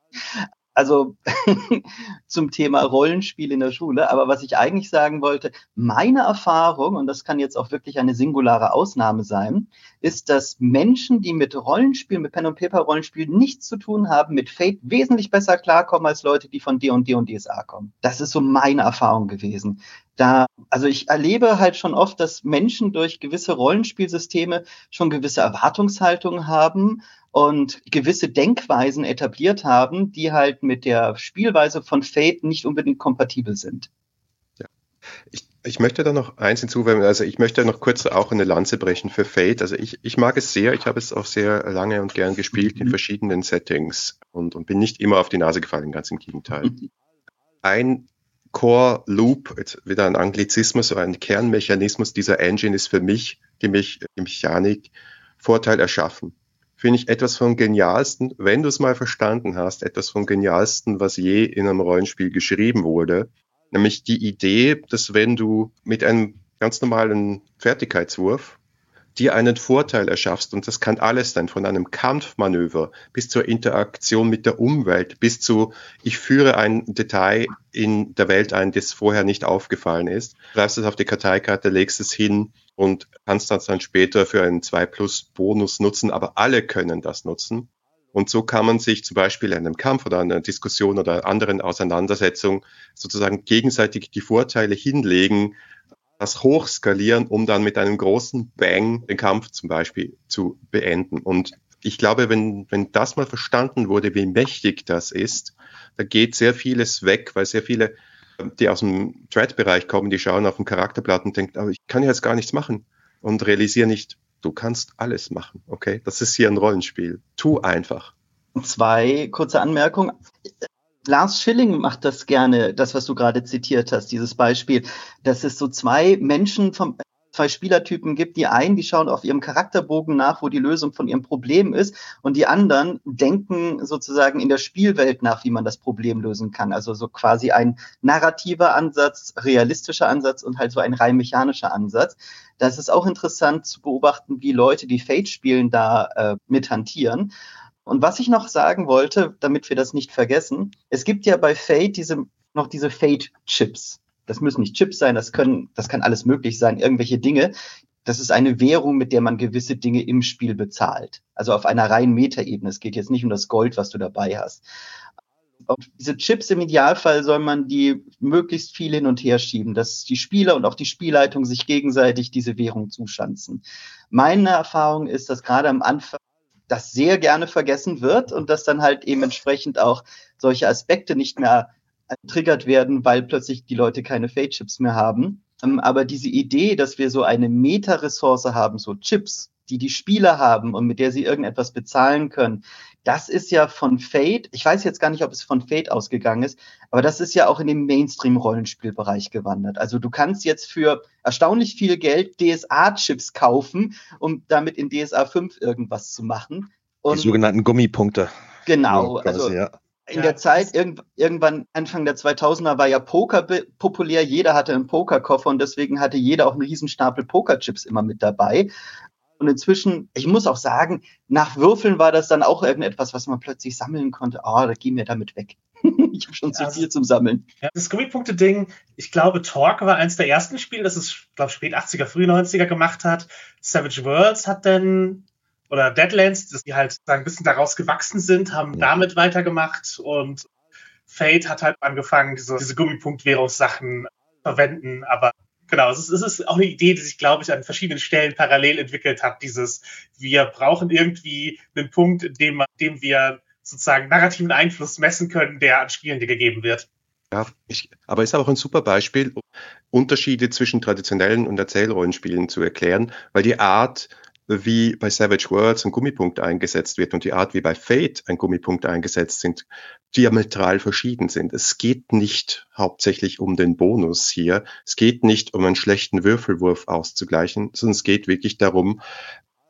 also zum Thema Rollenspiel in der Schule. Aber was ich eigentlich sagen wollte, meine Erfahrung, und das kann jetzt auch wirklich eine singulare Ausnahme sein, ist, dass Menschen, die mit Rollenspiel, mit Pen und Paper Rollenspiel nichts zu tun haben, mit Fate wesentlich besser klarkommen als Leute, die von D und D und DSA kommen. Das ist so meine Erfahrung gewesen. Da, also ich erlebe halt schon oft, dass Menschen durch gewisse Rollenspielsysteme schon gewisse Erwartungshaltungen haben und gewisse Denkweisen etabliert haben, die halt mit der Spielweise von Fate nicht unbedingt kompatibel sind. Ich, möchte da noch eins hinzufügen, also ich möchte noch kurz auch eine Lanze brechen für Fate. Also ich, ich mag es sehr, ich habe es auch sehr lange und gern gespielt in mhm. verschiedenen Settings und, und bin nicht immer auf die Nase gefallen, ganz im Gegenteil. Ein Core Loop, jetzt wieder ein Anglizismus oder ein Kernmechanismus dieser Engine ist für mich die, Me die Mechanik Vorteil erschaffen finde ich etwas vom Genialsten, wenn du es mal verstanden hast, etwas vom Genialsten, was je in einem Rollenspiel geschrieben wurde. Nämlich die Idee, dass wenn du mit einem ganz normalen Fertigkeitswurf dir einen Vorteil erschaffst, und das kann alles sein, von einem Kampfmanöver bis zur Interaktion mit der Umwelt, bis zu, ich führe ein Detail in der Welt ein, das vorher nicht aufgefallen ist, schreibst es auf die Karteikarte, legst es hin, und kannst das dann später für einen 2 Plus Bonus nutzen, aber alle können das nutzen. Und so kann man sich zum Beispiel in einem Kampf oder einer Diskussion oder anderen Auseinandersetzung sozusagen gegenseitig die Vorteile hinlegen, das hochskalieren, um dann mit einem großen Bang den Kampf zum Beispiel zu beenden. Und ich glaube, wenn, wenn das mal verstanden wurde, wie mächtig das ist, da geht sehr vieles weg, weil sehr viele die aus dem Thread-Bereich kommen, die schauen auf den Charakterblatt und denken, aber ich kann jetzt gar nichts machen und realisieren nicht, du kannst alles machen, okay? Das ist hier ein Rollenspiel. Tu einfach. Zwei kurze Anmerkungen. Lars Schilling macht das gerne, das, was du gerade zitiert hast, dieses Beispiel, dass es so zwei Menschen vom, zwei Spielertypen gibt. Die einen, die schauen auf ihrem Charakterbogen nach, wo die Lösung von ihrem Problem ist. Und die anderen denken sozusagen in der Spielwelt nach, wie man das Problem lösen kann. Also so quasi ein narrativer Ansatz, realistischer Ansatz und halt so ein rein mechanischer Ansatz. Das ist auch interessant zu beobachten, wie Leute, die Fate spielen, da äh, mit hantieren. Und was ich noch sagen wollte, damit wir das nicht vergessen, es gibt ja bei Fate diese, noch diese Fate-Chips. Das müssen nicht Chips sein, das können, das kann alles möglich sein, irgendwelche Dinge. Das ist eine Währung, mit der man gewisse Dinge im Spiel bezahlt. Also auf einer reinen Metaebene. Es geht jetzt nicht um das Gold, was du dabei hast. Und diese Chips im Idealfall soll man die möglichst viel hin und her schieben, dass die Spieler und auch die Spielleitung sich gegenseitig diese Währung zuschanzen. Meine Erfahrung ist, dass gerade am Anfang das sehr gerne vergessen wird und dass dann halt eben entsprechend auch solche Aspekte nicht mehr getriggert werden, weil plötzlich die Leute keine Fade-Chips mehr haben. Ähm, aber diese Idee, dass wir so eine Meta-Ressource haben, so Chips, die die Spieler haben und mit der sie irgendetwas bezahlen können, das ist ja von Fate, ich weiß jetzt gar nicht, ob es von Fate ausgegangen ist, aber das ist ja auch in den Mainstream-Rollenspielbereich gewandert. Also du kannst jetzt für erstaunlich viel Geld DSA-Chips kaufen, um damit in DSA 5 irgendwas zu machen. Und die sogenannten Gummipunkte. Genau, also ja in ja, der Zeit, irgend, irgendwann Anfang der 2000er war ja Poker populär. Jeder hatte einen Pokerkoffer und deswegen hatte jeder auch einen Riesenstapel Pokerchips immer mit dabei. Und inzwischen, ich muss auch sagen, nach Würfeln war das dann auch irgendetwas, was man plötzlich sammeln konnte. Oh, da gehen wir damit weg. ich habe schon zu viel zum Sammeln. Ja, das Gummipunkte-Ding, ich glaube, Talk war eins der ersten Spiele, das es, glaube spät 80er, früh 90er gemacht hat. Savage Worlds hat dann oder Deadlands, dass die halt ein bisschen daraus gewachsen sind, haben ja. damit weitergemacht und Fate hat halt angefangen, diese, diese Gummipunkt-Währungssachen verwenden, aber genau, es ist, es ist auch eine Idee, die sich, glaube ich, an verschiedenen Stellen parallel entwickelt hat. Dieses, wir brauchen irgendwie einen Punkt, in dem, dem wir sozusagen narrativen Einfluss messen können, der an Spielen dir gegeben wird. Ja, ich, aber ist auch ein super Beispiel, Unterschiede zwischen traditionellen und Erzählrollenspielen zu erklären, weil die Art, wie bei Savage Worlds ein Gummipunkt eingesetzt wird und die Art, wie bei Fate ein Gummipunkt eingesetzt sind, diametral verschieden sind. Es geht nicht hauptsächlich um den Bonus hier. Es geht nicht um einen schlechten Würfelwurf auszugleichen, sondern es geht wirklich darum,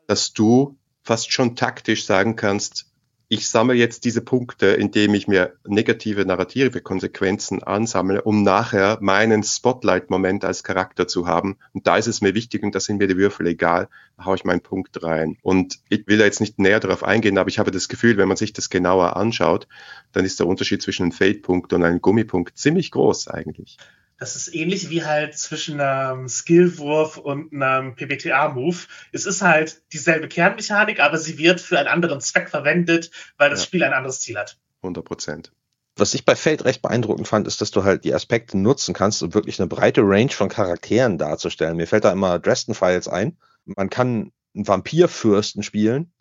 dass du fast schon taktisch sagen kannst, ich sammle jetzt diese Punkte, indem ich mir negative narrative Konsequenzen ansammle, um nachher meinen Spotlight-Moment als Charakter zu haben. Und da ist es mir wichtig und da sind mir die Würfel egal, da haue ich meinen Punkt rein. Und ich will da jetzt nicht näher darauf eingehen, aber ich habe das Gefühl, wenn man sich das genauer anschaut, dann ist der Unterschied zwischen einem Fade-Punkt und einem Gummipunkt ziemlich groß eigentlich. Das ist ähnlich wie halt zwischen einem Skillwurf und einem PBTA-Move. Es ist halt dieselbe Kernmechanik, aber sie wird für einen anderen Zweck verwendet, weil das ja. Spiel ein anderes Ziel hat. 100 Prozent. Was ich bei Feld recht beeindruckend fand, ist, dass du halt die Aspekte nutzen kannst, um wirklich eine breite Range von Charakteren darzustellen. Mir fällt da immer Dresden Files ein. Man kann einen Vampirfürsten spielen.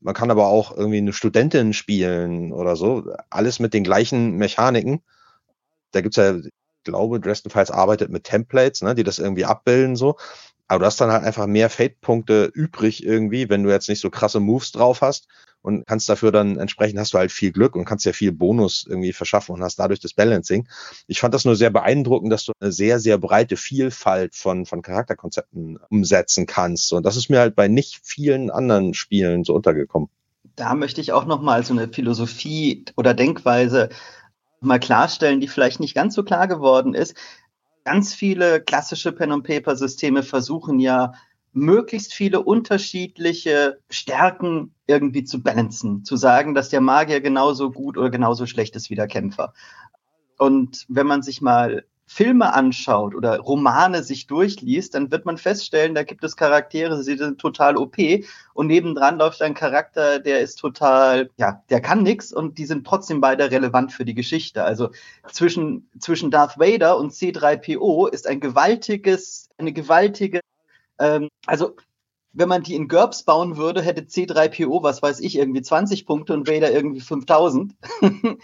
Man kann aber auch irgendwie eine Studentin spielen oder so. Alles mit den gleichen Mechaniken. Da gibt's ja glaube, Dresden Files arbeitet mit Templates, ne, die das irgendwie abbilden so. Aber du hast dann halt einfach mehr Fate-Punkte übrig irgendwie, wenn du jetzt nicht so krasse Moves drauf hast und kannst dafür dann entsprechend hast du halt viel Glück und kannst ja viel Bonus irgendwie verschaffen und hast dadurch das Balancing. Ich fand das nur sehr beeindruckend, dass du eine sehr, sehr breite Vielfalt von, von Charakterkonzepten umsetzen kannst. Und das ist mir halt bei nicht vielen anderen Spielen so untergekommen. Da möchte ich auch nochmal so eine Philosophie oder Denkweise mal klarstellen, die vielleicht nicht ganz so klar geworden ist. Ganz viele klassische Pen-and-Paper-Systeme versuchen ja, möglichst viele unterschiedliche Stärken irgendwie zu balancen, zu sagen, dass der Magier genauso gut oder genauso schlecht ist wie der Kämpfer. Und wenn man sich mal Filme anschaut oder Romane sich durchliest, dann wird man feststellen, da gibt es Charaktere, die sind total OP und nebendran läuft ein Charakter, der ist total, ja, der kann nix und die sind trotzdem beide relevant für die Geschichte. Also zwischen, zwischen Darth Vader und C3PO ist ein gewaltiges, eine gewaltige, ähm, also wenn man die in GURPS bauen würde, hätte C3PO, was weiß ich, irgendwie 20 Punkte und Vader irgendwie 5000.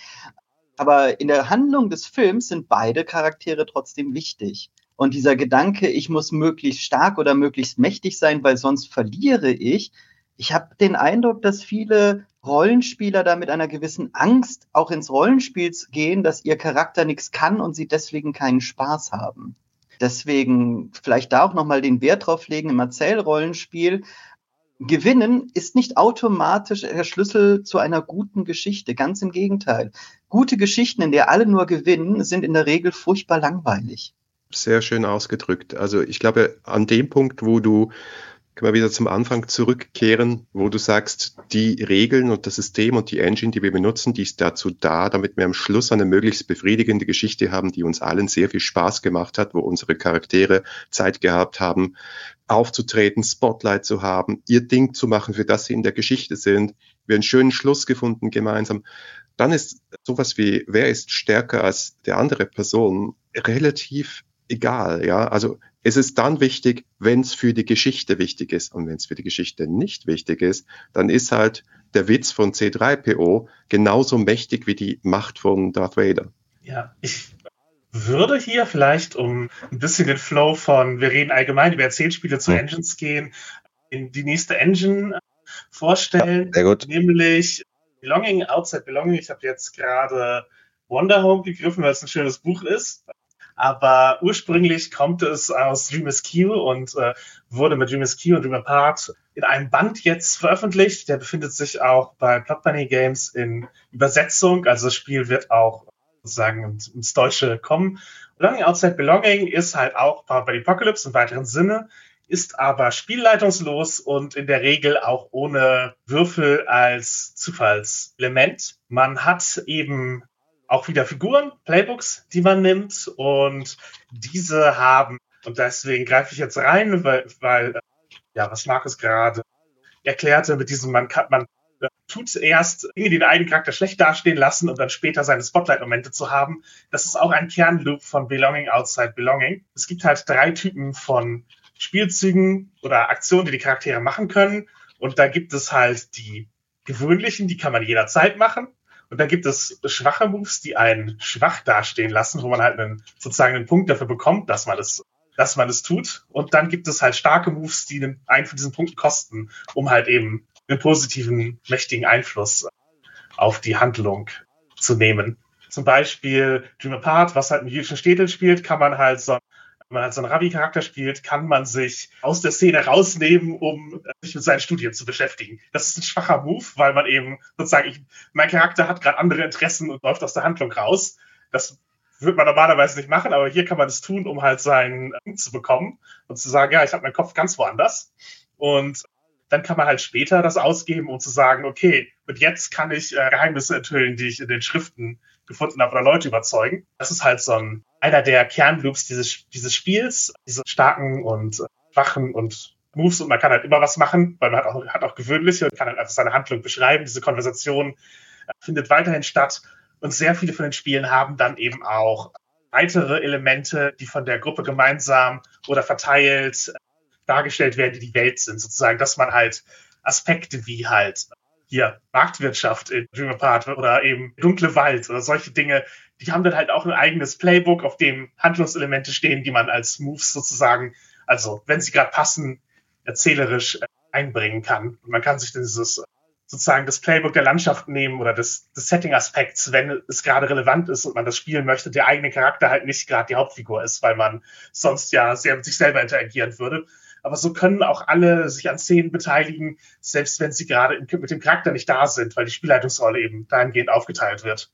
Aber in der Handlung des Films sind beide Charaktere trotzdem wichtig. Und dieser Gedanke, ich muss möglichst stark oder möglichst mächtig sein, weil sonst verliere ich. Ich habe den Eindruck, dass viele Rollenspieler da mit einer gewissen Angst auch ins Rollenspiel gehen, dass ihr Charakter nichts kann und sie deswegen keinen Spaß haben. Deswegen vielleicht da auch nochmal den Wert drauf legen im Erzählrollenspiel, Gewinnen ist nicht automatisch der Schlüssel zu einer guten Geschichte. Ganz im Gegenteil. Gute Geschichten, in der alle nur gewinnen, sind in der Regel furchtbar langweilig. Sehr schön ausgedrückt. Also ich glaube, an dem Punkt, wo du können wir wieder zum Anfang zurückkehren, wo du sagst, die Regeln und das System und die Engine, die wir benutzen, die ist dazu da, damit wir am Schluss eine möglichst befriedigende Geschichte haben, die uns allen sehr viel Spaß gemacht hat, wo unsere Charaktere Zeit gehabt haben, aufzutreten, Spotlight zu haben, ihr Ding zu machen, für das sie in der Geschichte sind, wir einen schönen Schluss gefunden gemeinsam. Dann ist sowas wie, wer ist stärker als der andere Person relativ egal, ja. Also es ist dann wichtig, wenn es für die Geschichte wichtig ist. Und wenn es für die Geschichte nicht wichtig ist, dann ist halt der Witz von C3PO genauso mächtig wie die Macht von Darth Vader. Ja, ich würde hier vielleicht, um ein bisschen den Flow von, wir reden allgemein über Erzählspiele zu hm. Engines gehen, in die nächste Engine vorstellen. Ja, sehr gut. Nämlich Belonging, Outside Belonging. Ich habe jetzt gerade Wonder Home gegriffen, weil es ein schönes Buch ist. Aber ursprünglich kommt es aus Dream is Q und äh, wurde mit Dream is Q und Dream Apart in einem Band jetzt veröffentlicht. Der befindet sich auch bei Plot Bunny Games in Übersetzung. Also das Spiel wird auch sozusagen ins Deutsche kommen. Belonging Outside Belonging ist halt auch Powered by Apocalypse im weiteren Sinne, ist aber spielleitungslos und in der Regel auch ohne Würfel als Zufallselement. Man hat eben auch wieder Figuren, Playbooks, die man nimmt und diese haben, und deswegen greife ich jetzt rein, weil, weil ja, was Markus gerade erklärte mit diesem, man kann, man tut erst Dinge, die den eigenen Charakter schlecht dastehen lassen, um dann später seine Spotlight-Momente zu haben. Das ist auch ein Kernloop von Belonging Outside Belonging. Es gibt halt drei Typen von Spielzügen oder Aktionen, die die Charaktere machen können. Und da gibt es halt die gewöhnlichen, die kann man jederzeit machen. Und dann gibt es schwache Moves, die einen schwach dastehen lassen, wo man halt einen, sozusagen einen Punkt dafür bekommt, dass man es, dass man es tut. Und dann gibt es halt starke Moves, die einen von diesen Punkten kosten, um halt eben einen positiven, mächtigen Einfluss auf die Handlung zu nehmen. Zum Beispiel Dream Apart, was halt mit jüdischen Städten spielt, kann man halt so wenn man halt so einen Ravi-Charakter spielt, kann man sich aus der Szene rausnehmen, um sich mit seinen Studien zu beschäftigen. Das ist ein schwacher Move, weil man eben sozusagen, ich, mein Charakter hat gerade andere Interessen und läuft aus der Handlung raus. Das würde man normalerweise nicht machen, aber hier kann man es tun, um halt seinen Punkt zu bekommen und zu sagen, ja, ich habe meinen Kopf ganz woanders. Und dann kann man halt später das ausgeben, um zu sagen, okay, und jetzt kann ich äh, Geheimnisse enthüllen, die ich in den Schriften gefunden habe oder Leute überzeugen. Das ist halt so ein, einer der Kernloops dieses, dieses Spiels, diese starken und schwachen und Moves und man kann halt immer was machen, weil man hat auch, hat auch gewöhnliche und kann halt einfach seine Handlung beschreiben. Diese Konversation äh, findet weiterhin statt und sehr viele von den Spielen haben dann eben auch weitere Elemente, die von der Gruppe gemeinsam oder verteilt dargestellt werden, die die Welt sind. Sozusagen, dass man halt Aspekte wie halt hier Marktwirtschaft in Dream Apart oder eben dunkle Wald oder solche Dinge, die haben dann halt auch ein eigenes Playbook, auf dem Handlungselemente stehen, die man als Moves sozusagen, also wenn sie gerade passen, erzählerisch äh, einbringen kann. Und man kann sich dieses sozusagen das Playbook der Landschaft nehmen oder des, des Setting-Aspekts, wenn es gerade relevant ist und man das spielen möchte, der eigene Charakter halt nicht gerade die Hauptfigur ist, weil man sonst ja sehr mit sich selber interagieren würde. Aber so können auch alle sich an Szenen beteiligen, selbst wenn sie gerade mit dem Charakter nicht da sind, weil die Spielleitungsrolle eben dahingehend aufgeteilt wird.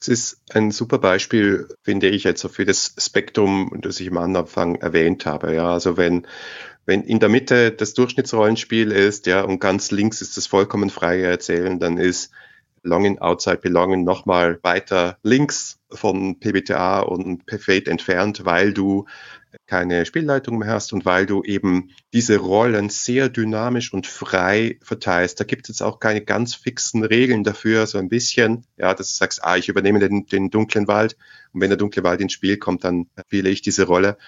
Es ist ein super Beispiel, finde ich jetzt so für das Spektrum, das ich am Anfang erwähnt habe. Ja, also wenn, wenn in der Mitte das Durchschnittsrollenspiel ist, ja, und ganz links ist das vollkommen freie Erzählen, dann ist Longing Outside Belonging nochmal weiter links von PBTA und Fate entfernt, weil du keine Spielleitung mehr hast und weil du eben diese Rollen sehr dynamisch und frei verteilst. Da gibt es jetzt auch keine ganz fixen Regeln dafür, so ein bisschen, ja, dass du sagst, ah, ich übernehme den, den dunklen Wald und wenn der dunkle Wald ins Spiel kommt, dann spiele ich diese Rolle.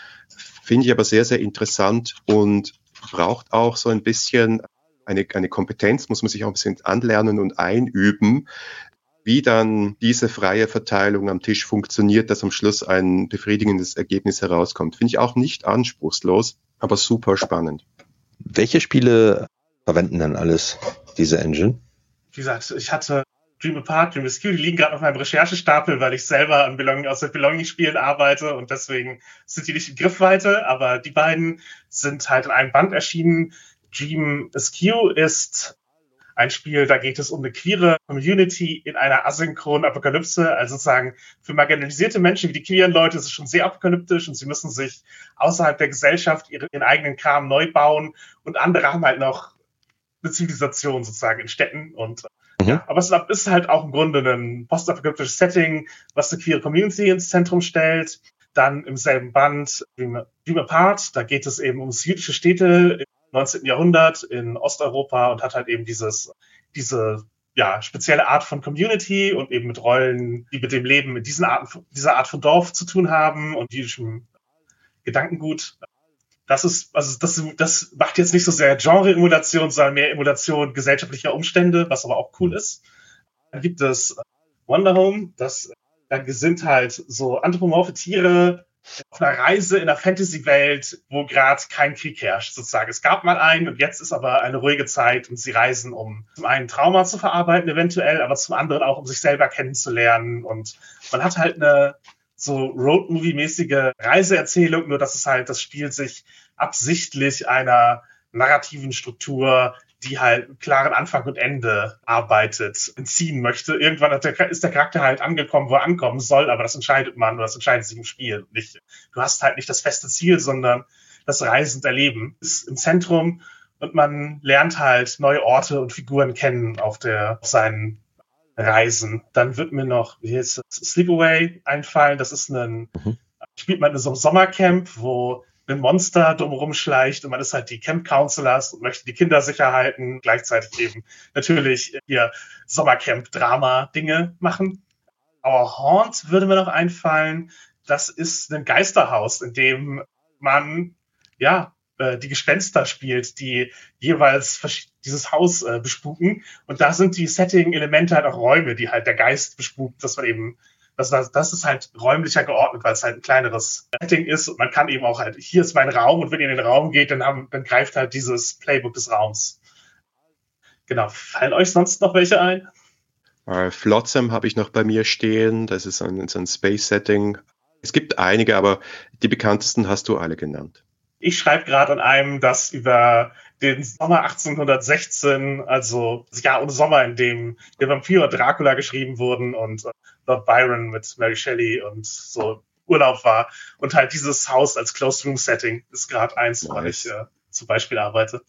Finde ich aber sehr, sehr interessant und braucht auch so ein bisschen eine, eine Kompetenz, muss man sich auch ein bisschen anlernen und einüben, wie dann diese freie Verteilung am Tisch funktioniert, dass am Schluss ein befriedigendes Ergebnis herauskommt. Finde ich auch nicht anspruchslos, aber super spannend. Welche Spiele verwenden dann alles diese Engine? Wie gesagt, ich hatte Dream Apart, Dream Rescue, die liegen gerade auf meinem Recherchestapel, weil ich selber an Belonging, aus den Belonging-Spielen arbeite und deswegen sind die nicht in Griffweite, aber die beiden sind halt in einem Band erschienen. Dream Askew ist ein Spiel, da geht es um eine queere Community in einer asynchronen Apokalypse. Also sozusagen für marginalisierte Menschen wie die queeren Leute ist es schon sehr apokalyptisch und sie müssen sich außerhalb der Gesellschaft ihren, ihren eigenen Kram neu bauen und andere haben halt noch eine Zivilisation sozusagen in Städten und mhm. ja, aber es ist halt auch im Grunde ein postapokalyptisches Setting, was eine queere Community ins Zentrum stellt. Dann im selben Band Dream, Dream Apart, da geht es eben um jüdische Städte 19. Jahrhundert in Osteuropa und hat halt eben dieses, diese ja, spezielle Art von Community und eben mit Rollen, die mit dem Leben mit diesen Arten, dieser Art von Dorf zu tun haben und jüdischem Gedankengut. Das ist, also das, das macht jetzt nicht so sehr Genre-Emulation, sondern mehr Emulation gesellschaftlicher Umstände, was aber auch cool ist. Dann gibt es Wonder Home, das da sind halt so anthropomorphe Tiere, auf einer Reise in einer Fantasy-Welt, wo gerade kein Krieg herrscht, sozusagen. Es gab mal einen und jetzt ist aber eine ruhige Zeit und sie reisen, um zum einen Trauma zu verarbeiten, eventuell, aber zum anderen auch, um sich selber kennenzulernen. Und man hat halt eine so Roadmovie-mäßige Reiseerzählung, nur dass es halt, das spielt sich absichtlich einer narrativen Struktur die halt einen klaren Anfang und Ende arbeitet, entziehen möchte. Irgendwann der, ist der Charakter halt angekommen, wo er ankommen soll, aber das entscheidet man oder das entscheidet sich im Spiel. Nicht, du hast halt nicht das feste Ziel, sondern das Reisen und Erleben ist im Zentrum und man lernt halt neue Orte und Figuren kennen auf der, auf seinen Reisen. Dann wird mir noch, wie heißt Sleepaway einfallen. Das ist ein, mhm. spielt man in so einem Sommercamp, wo ein Monster drumherum schleicht und man ist halt die Camp Counselors und möchte die Kinder sicher halten, gleichzeitig eben natürlich ihr Sommercamp-Drama-Dinge machen. Our Haunt würde mir noch einfallen. Das ist ein Geisterhaus, in dem man, ja, äh, die Gespenster spielt, die jeweils dieses Haus äh, bespuken. Und da sind die Setting-Elemente halt auch Räume, die halt der Geist bespukt, dass man eben das, das, das ist halt räumlicher geordnet, weil es halt ein kleineres Setting ist. Und man kann eben auch halt, hier ist mein Raum und wenn ihr in den Raum geht, dann, haben, dann greift halt dieses Playbook des Raums. Genau. Fallen euch sonst noch welche ein? Äh, Flotsam habe ich noch bei mir stehen. Das ist ein, so ein Space-Setting. Es gibt einige, aber die bekanntesten hast du alle genannt. Ich schreibe gerade an einem, das über den Sommer 1816, also das Jahr ohne Sommer, in dem der Vampir und Dracula geschrieben wurden und Lord Byron mit Mary Shelley und so Urlaub war. Und halt dieses Haus als Closed Room Setting ist gerade eins, nice. weil ich äh, zum Beispiel arbeite.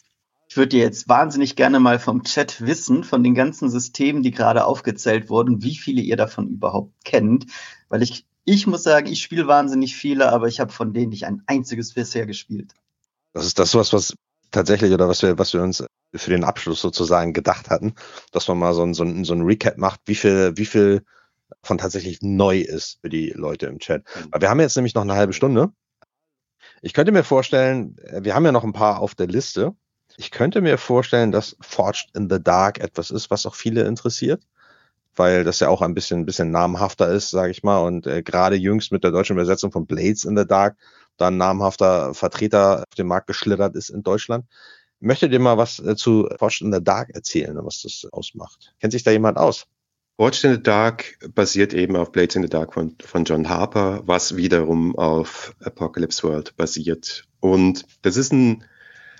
Ich würde jetzt wahnsinnig gerne mal vom Chat wissen, von den ganzen Systemen, die gerade aufgezählt wurden, wie viele ihr davon überhaupt kennt. Weil ich, ich muss sagen, ich spiele wahnsinnig viele, aber ich habe von denen nicht ein einziges bisher gespielt. Das ist das was, was tatsächlich oder was wir, was wir uns für den Abschluss sozusagen gedacht hatten, dass man mal so ein, so ein, so ein Recap macht, wie viel, wie viel von tatsächlich neu ist für die Leute im Chat. Mhm. Weil wir haben jetzt nämlich noch eine halbe Stunde. Ich könnte mir vorstellen, äh, wir haben ja noch ein paar auf der Liste. Ich könnte mir vorstellen, dass Forged in the Dark etwas ist, was auch viele interessiert, weil das ja auch ein bisschen, ein bisschen namhafter ist, sage ich mal. Und äh, gerade jüngst mit der deutschen Übersetzung von Blades in the Dark da ein namhafter Vertreter auf den Markt geschlittert ist in Deutschland. Möchtet ihr mal was äh, zu Forged in the Dark erzählen, was das ausmacht? Kennt sich da jemand aus? Forged in the Dark basiert eben auf Blades in the Dark von, von John Harper, was wiederum auf Apocalypse World basiert. Und das ist ein,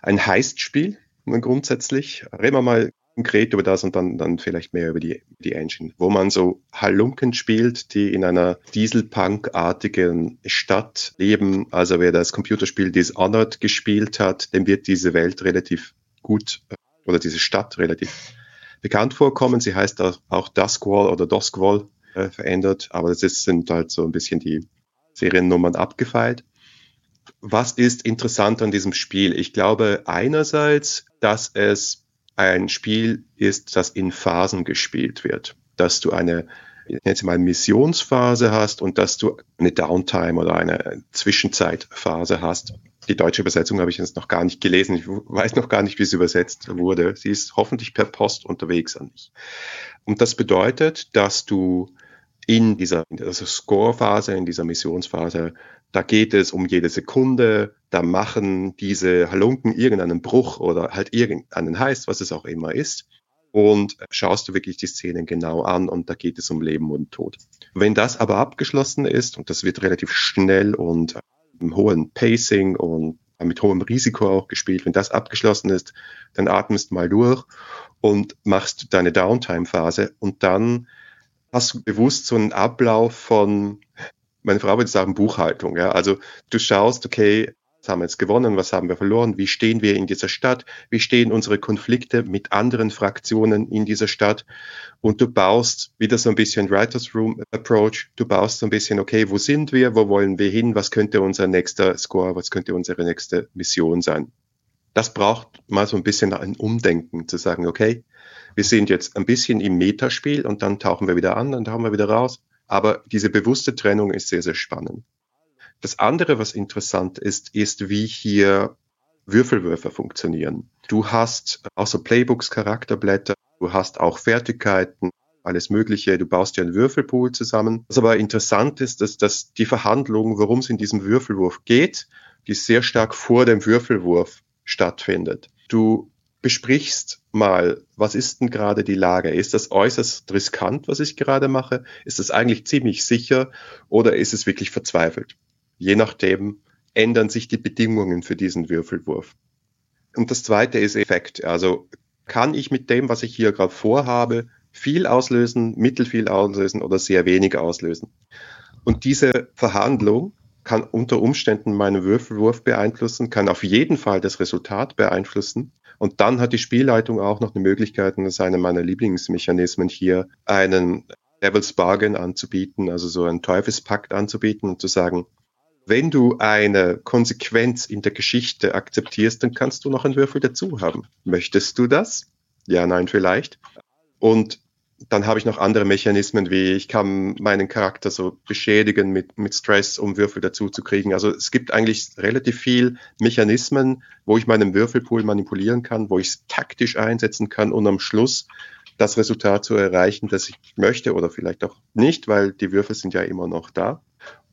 ein Heist-Spiel grundsätzlich. Reden wir mal konkret über das und dann, dann vielleicht mehr über die, die Engine, wo man so Halunken spielt, die in einer Dieselpunk-artigen Stadt leben. Also wer das Computerspiel Dishonored gespielt hat, dem wird diese Welt relativ gut oder diese Stadt relativ bekannt vorkommen. Sie heißt auch Duskwall oder Duskwall äh, verändert, aber ist, sind halt so ein bisschen die Seriennummern abgefeilt. Was ist interessant an diesem Spiel? Ich glaube einerseits, dass es ein Spiel ist, das in Phasen gespielt wird, dass du eine jetzt mal Missionsphase hast und dass du eine Downtime oder eine Zwischenzeitphase hast. Die deutsche Übersetzung habe ich jetzt noch gar nicht gelesen. Ich weiß noch gar nicht, wie sie übersetzt wurde. Sie ist hoffentlich per Post unterwegs an mich. Und das bedeutet, dass du in dieser, dieser Score-Phase, in dieser Missionsphase, da geht es um jede Sekunde, da machen diese Halunken irgendeinen Bruch oder halt irgendeinen Heiß, was es auch immer ist und schaust du wirklich die Szenen genau an und da geht es um Leben und Tod. Wenn das aber abgeschlossen ist und das wird relativ schnell und im hohen Pacing und mit hohem Risiko auch gespielt, wenn das abgeschlossen ist, dann atmest mal durch und machst deine Downtime-Phase und dann hast du bewusst so einen Ablauf von, meine Frau würde sagen, Buchhaltung. Ja? Also du schaust, okay, haben wir jetzt gewonnen, was haben wir verloren, wie stehen wir in dieser Stadt, wie stehen unsere Konflikte mit anderen Fraktionen in dieser Stadt? Und du baust wieder so ein bisschen Writers Room Approach, du baust so ein bisschen, okay, wo sind wir, wo wollen wir hin, was könnte unser nächster Score, was könnte unsere nächste Mission sein. Das braucht mal so ein bisschen ein Umdenken, zu sagen, okay, wir sind jetzt ein bisschen im Metaspiel und dann tauchen wir wieder an, dann tauchen wir wieder raus. Aber diese bewusste Trennung ist sehr, sehr spannend. Das andere, was interessant ist, ist, wie hier Würfelwürfer funktionieren. Du hast auch so Playbooks, Charakterblätter, du hast auch Fertigkeiten, alles Mögliche. Du baust dir einen Würfelpool zusammen. Was aber interessant ist, dass, dass die Verhandlung, worum es in diesem Würfelwurf geht, die sehr stark vor dem Würfelwurf stattfindet. Du besprichst mal, was ist denn gerade die Lage? Ist das äußerst riskant, was ich gerade mache? Ist das eigentlich ziemlich sicher oder ist es wirklich verzweifelt? Je nachdem ändern sich die Bedingungen für diesen Würfelwurf. Und das zweite ist Effekt. Also kann ich mit dem, was ich hier gerade vorhabe, viel auslösen, mittelfiel auslösen oder sehr wenig auslösen. Und diese Verhandlung kann unter Umständen meinen Würfelwurf beeinflussen, kann auf jeden Fall das Resultat beeinflussen. Und dann hat die Spielleitung auch noch eine Möglichkeit, und das ist einer meiner Lieblingsmechanismen hier, einen Devil's Bargain anzubieten, also so einen Teufelspakt anzubieten und zu sagen, wenn du eine Konsequenz in der Geschichte akzeptierst, dann kannst du noch einen Würfel dazu haben. Möchtest du das? Ja, nein, vielleicht. Und dann habe ich noch andere Mechanismen, wie ich kann meinen Charakter so beschädigen mit, mit Stress, um Würfel dazu zu kriegen. Also es gibt eigentlich relativ viel Mechanismen, wo ich meinen Würfelpool manipulieren kann, wo ich es taktisch einsetzen kann und am Schluss das Resultat zu erreichen, das ich möchte oder vielleicht auch nicht, weil die Würfel sind ja immer noch da.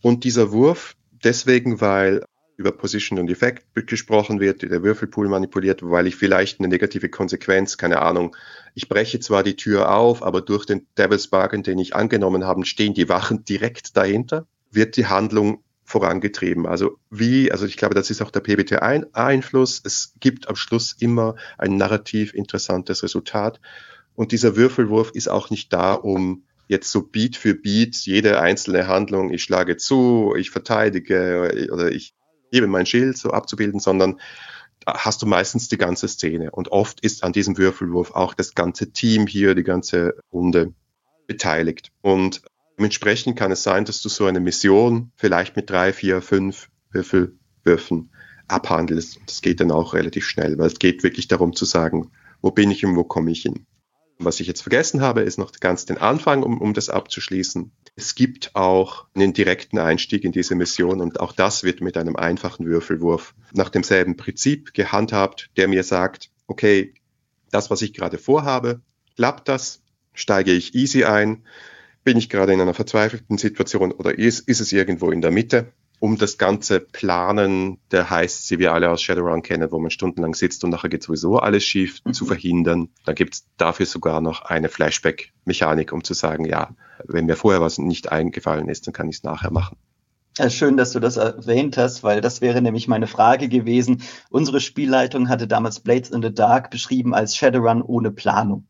Und dieser Wurf, deswegen, weil über Position und Effekt gesprochen wird, der Würfelpool manipuliert, weil ich vielleicht eine negative Konsequenz, keine Ahnung, ich breche zwar die Tür auf, aber durch den Devil's Bargain, den ich angenommen habe, stehen die Wachen direkt dahinter. wird die Handlung vorangetrieben. Also wie, also ich glaube, das ist auch der PBT-Einfluss. Es gibt am Schluss immer ein narrativ interessantes Resultat. Und dieser Würfelwurf ist auch nicht da, um jetzt so Beat für Beat jede einzelne Handlung, ich schlage zu, ich verteidige oder ich gebe mein Schild so abzubilden, sondern hast du meistens die ganze Szene. Und oft ist an diesem Würfelwurf auch das ganze Team hier, die ganze Runde beteiligt. Und Dementsprechend kann es sein, dass du so eine Mission vielleicht mit drei, vier, fünf Würfelwürfen abhandelst. Das geht dann auch relativ schnell, weil es geht wirklich darum zu sagen, wo bin ich und wo komme ich hin. Was ich jetzt vergessen habe, ist noch ganz den Anfang, um, um das abzuschließen. Es gibt auch einen direkten Einstieg in diese Mission und auch das wird mit einem einfachen Würfelwurf nach demselben Prinzip gehandhabt, der mir sagt, okay, das, was ich gerade vorhabe, klappt das, steige ich easy ein, bin ich gerade in einer verzweifelten Situation oder ist, ist es irgendwo in der Mitte? Um das ganze Planen, der heißt, sie wir alle aus Shadowrun kennen, wo man stundenlang sitzt und nachher geht sowieso alles schief, mhm. zu verhindern. Da gibt es dafür sogar noch eine Flashback-Mechanik, um zu sagen, ja, wenn mir vorher was nicht eingefallen ist, dann kann ich es nachher machen. Ja, schön, dass du das erwähnt hast, weil das wäre nämlich meine Frage gewesen. Unsere Spielleitung hatte damals Blades in the Dark beschrieben als Shadowrun ohne Planung.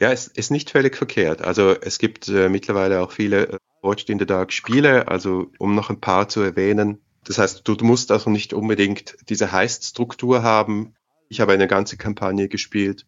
Ja, es ist nicht völlig verkehrt. Also es gibt äh, mittlerweile auch viele Watched in the Dark Spiele, also um noch ein paar zu erwähnen. Das heißt, du, du musst also nicht unbedingt diese Heist-Struktur haben. Ich habe eine ganze Kampagne gespielt.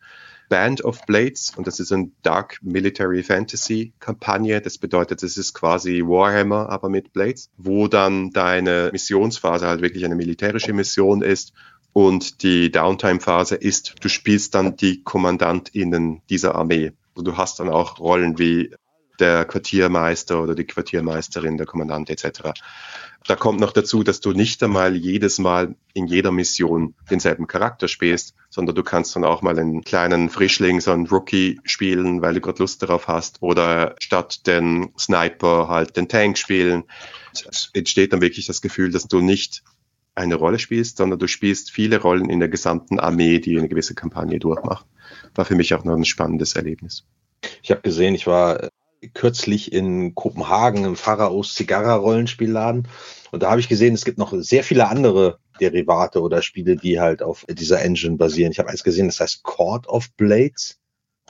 Band of Blades und das ist ein Dark Military Fantasy Kampagne. Das bedeutet, es ist quasi Warhammer, aber mit Blades, wo dann deine Missionsphase halt wirklich eine militärische Mission ist und die Downtime-Phase ist, du spielst dann die KommandantInnen dieser Armee. Also du hast dann auch Rollen wie der Quartiermeister oder die Quartiermeisterin, der Kommandant etc. Da kommt noch dazu, dass du nicht einmal jedes Mal in jeder Mission denselben Charakter spielst, sondern du kannst dann auch mal einen kleinen Frischling, so einen Rookie spielen, weil du gerade Lust darauf hast, oder statt den Sniper halt den Tank spielen. Es entsteht dann wirklich das Gefühl, dass du nicht eine Rolle spielst, sondern du spielst viele Rollen in der gesamten Armee, die eine gewisse Kampagne durchmacht. War für mich auch noch ein spannendes Erlebnis. Ich habe gesehen, ich war äh, kürzlich in Kopenhagen im Pharaos Zigarra Rollenspielladen und da habe ich gesehen, es gibt noch sehr viele andere Derivate oder Spiele, die halt auf dieser Engine basieren. Ich habe eins gesehen, das heißt Court of Blades,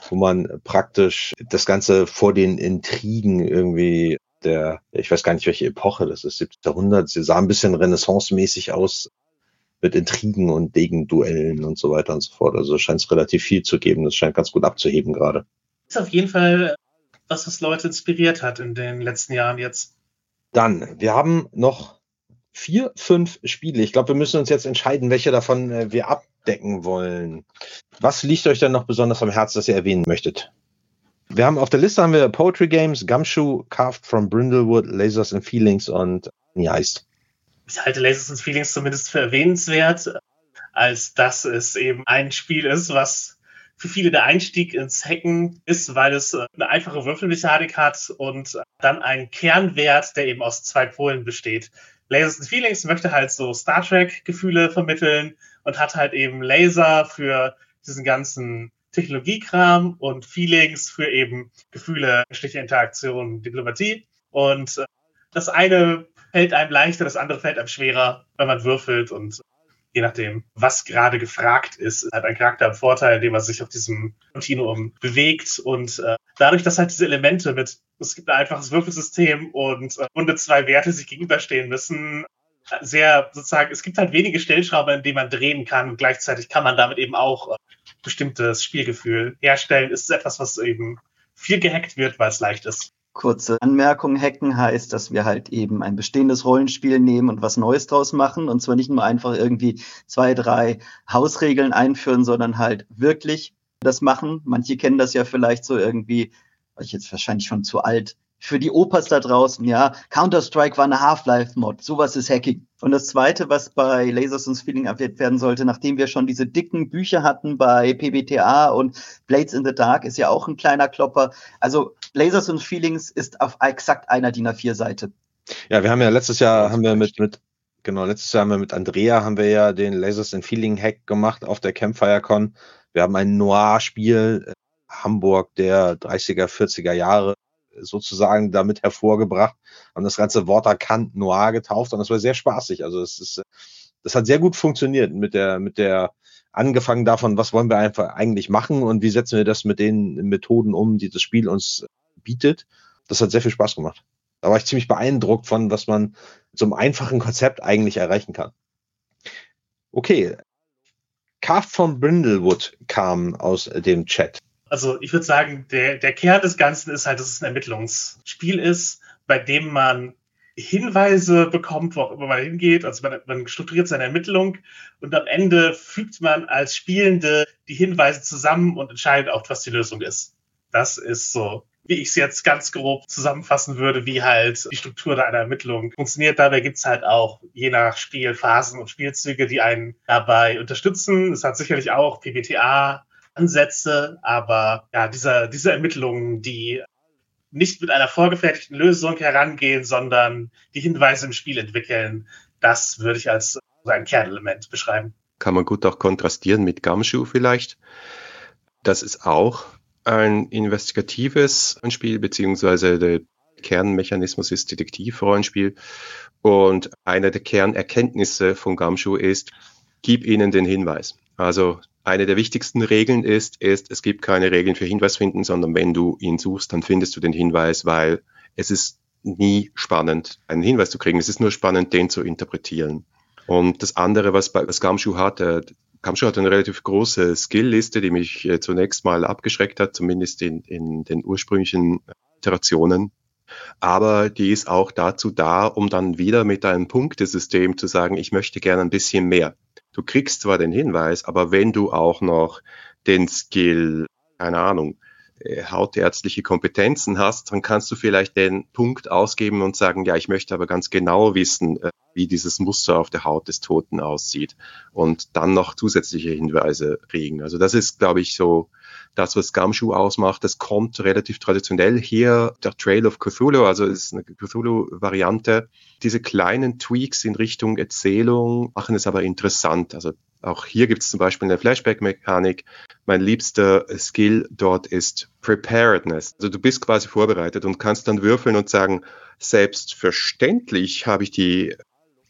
wo man praktisch das Ganze vor den Intrigen irgendwie der, ich weiß gar nicht, welche Epoche das ist, 17. Jahrhundert. Sie sah ein bisschen renaissance-mäßig aus mit Intrigen und Degenduellen und so weiter und so fort. Also scheint es relativ viel zu geben. Das scheint ganz gut abzuheben gerade. Ist auf jeden Fall was, was Leute inspiriert hat in den letzten Jahren jetzt. Dann, wir haben noch vier, fünf Spiele. Ich glaube, wir müssen uns jetzt entscheiden, welche davon äh, wir abdecken wollen. Was liegt euch denn noch besonders am Herzen, das ihr erwähnen möchtet? Wir haben auf der Liste haben wir Poetry Games, Gumshoe, Carved from Brindlewood, Lasers and Feelings und wie heißt. Ich halte Lasers and Feelings zumindest für erwähnenswert, als dass es eben ein Spiel ist, was für viele der Einstieg ins Hacken ist, weil es eine einfache Würfelmechanik hat und dann einen Kernwert, der eben aus zwei Polen besteht. Lasers and Feelings möchte halt so Star Trek Gefühle vermitteln und hat halt eben Laser für diesen ganzen Technologiekram und Feelings für eben Gefühle, menschliche Interaktion, Diplomatie. Und äh, das eine fällt einem leichter, das andere fällt einem schwerer, wenn man würfelt und je nachdem, was gerade gefragt ist, hat ein Charakter einen Vorteil, indem er sich auf diesem Kontinuum bewegt und äh, dadurch, dass halt diese Elemente mit, es gibt ein einfaches Würfelsystem und äh, Runde zwei Werte sich gegenüberstehen müssen, sehr sozusagen, es gibt halt wenige Stellschrauber, in denen man drehen kann und gleichzeitig kann man damit eben auch äh, bestimmtes Spielgefühl herstellen, ist es etwas, was eben viel gehackt wird, weil es leicht ist. Kurze Anmerkung, hacken heißt, dass wir halt eben ein bestehendes Rollenspiel nehmen und was Neues draus machen. Und zwar nicht nur einfach irgendwie zwei, drei Hausregeln einführen, sondern halt wirklich das machen. Manche kennen das ja vielleicht so irgendwie, ich jetzt wahrscheinlich schon zu alt, für die Opas da draußen, ja, Counter-Strike war eine Half-Life-Mod, sowas ist Hacking. Und das Zweite, was bei Lasers und Feeling erwähnt werden sollte, nachdem wir schon diese dicken Bücher hatten bei PBTA und Blades in the Dark, ist ja auch ein kleiner Klopper. Also Lasers und Feelings ist auf exakt einer DIN A4-Seite. Ja, wir haben ja letztes Jahr, haben wir mit, mit Genau, letztes Jahr haben wir mit Andrea haben wir ja den Lasers and Feeling Hack gemacht auf der CampfireCon. Wir haben ein Noir-Spiel, äh, Hamburg der 30er, 40er Jahre sozusagen damit hervorgebracht, haben das ganze Wort erkannt, Noir getauft und das war sehr spaßig. Also es ist, das hat sehr gut funktioniert mit der, mit der, angefangen davon, was wollen wir einfach eigentlich machen und wie setzen wir das mit den Methoden um, die das Spiel uns bietet. Das hat sehr viel Spaß gemacht. Da war ich ziemlich beeindruckt von, was man so einem einfachen Konzept eigentlich erreichen kann. Okay. Carved from Brindlewood kam aus dem Chat. Also ich würde sagen, der, der Kern des Ganzen ist halt, dass es ein Ermittlungsspiel ist, bei dem man Hinweise bekommt, wo auch immer man hingeht. Also man, man strukturiert seine Ermittlung und am Ende fügt man als Spielende die Hinweise zusammen und entscheidet auch, was die Lösung ist. Das ist so, wie ich es jetzt ganz grob zusammenfassen würde, wie halt die Struktur einer Ermittlung funktioniert. Dabei gibt's halt auch je nach Spiel Phasen und Spielzüge, die einen dabei unterstützen. Es hat sicherlich auch PBTA Ansätze, aber ja, diese, diese Ermittlungen, die nicht mit einer vorgefertigten Lösung herangehen, sondern die Hinweise im Spiel entwickeln, das würde ich als ein Kernelement beschreiben. Kann man gut auch kontrastieren mit Gumshoe vielleicht. Das ist auch ein investigatives Spiel, beziehungsweise der Kernmechanismus ist Detektivrollenspiel. Und eine der Kernerkenntnisse von Gumshoe ist, gib ihnen den Hinweis. Also eine der wichtigsten Regeln ist, ist, es gibt keine Regeln für Hinweis finden, sondern wenn du ihn suchst, dann findest du den Hinweis, weil es ist nie spannend, einen Hinweis zu kriegen. Es ist nur spannend, den zu interpretieren. Und das andere, was, bei, was Gamschuh hatte, Gamschuh hat eine relativ große Skill-Liste, die mich äh, zunächst mal abgeschreckt hat, zumindest in, in den ursprünglichen Iterationen. Aber die ist auch dazu da, um dann wieder mit einem Punktesystem zu sagen, ich möchte gerne ein bisschen mehr du kriegst zwar den Hinweis, aber wenn du auch noch den Skill, keine Ahnung, äh, hautärztliche Kompetenzen hast, dann kannst du vielleicht den Punkt ausgeben und sagen, ja, ich möchte aber ganz genau wissen, äh, wie dieses Muster auf der Haut des Toten aussieht und dann noch zusätzliche Hinweise kriegen. Also das ist, glaube ich, so das, was Gumshoe ausmacht. Das kommt relativ traditionell hier, der Trail of Cthulhu, also ist eine Cthulhu-Variante. Diese kleinen Tweaks in Richtung Erzählung machen es aber interessant. Also auch hier gibt es zum Beispiel eine Flashback-Mechanik. Mein liebster Skill dort ist Preparedness. Also du bist quasi vorbereitet und kannst dann würfeln und sagen, selbstverständlich habe ich die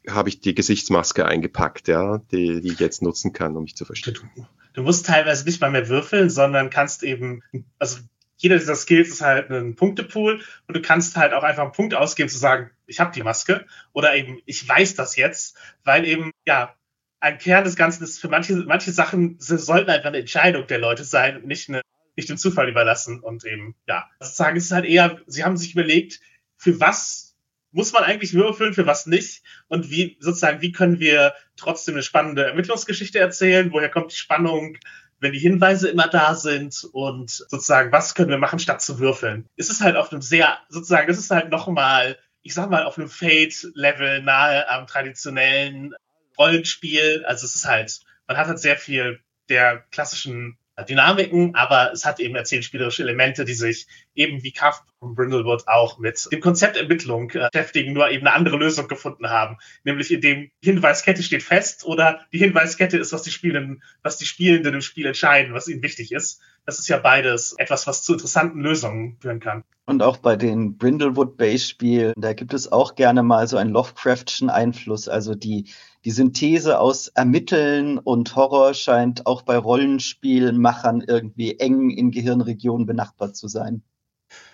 habe ich die Gesichtsmaske eingepackt, ja, die, die ich jetzt nutzen kann, um mich zu verstecken. Du musst teilweise nicht mal mehr würfeln, sondern kannst eben, also jeder dieser Skills ist halt ein Punktepool und du kannst halt auch einfach einen Punkt ausgeben zu sagen, ich habe die Maske oder eben ich weiß das jetzt, weil eben ja ein Kern des Ganzen ist, für manche, manche Sachen sollten einfach eine Entscheidung der Leute sein und nicht, eine, nicht dem Zufall überlassen. Und eben, ja, sozusagen ist es halt eher, sie haben sich überlegt, für was muss man eigentlich würfeln, für was nicht? Und wie, sozusagen, wie können wir trotzdem eine spannende Ermittlungsgeschichte erzählen? Woher kommt die Spannung? wenn die Hinweise immer da sind und sozusagen, was können wir machen, statt zu würfeln? Ist es halt auf einem sehr, sozusagen, das ist halt nochmal, ich sag mal, auf einem Fate-Level nahe am traditionellen Rollenspiel. Also es ist halt, man hat halt sehr viel der klassischen Dynamiken, aber es hat eben erzählspielerische Elemente, die sich eben wie Kaff und Brindlewood auch mit dem Konzept Ermittlung äh, beschäftigen, nur eben eine andere Lösung gefunden haben. Nämlich in dem Hinweiskette steht fest oder die Hinweiskette ist, was die Spielenden, was die Spielenden im Spiel entscheiden, was ihnen wichtig ist. Das ist ja beides etwas, was zu interessanten Lösungen führen kann. Und auch bei den Brindlewood-Base-Spielen, da gibt es auch gerne mal so einen Lovecraftschen Einfluss. Also die, die Synthese aus Ermitteln und Horror scheint auch bei Rollenspielmachern irgendwie eng in Gehirnregionen benachbart zu sein.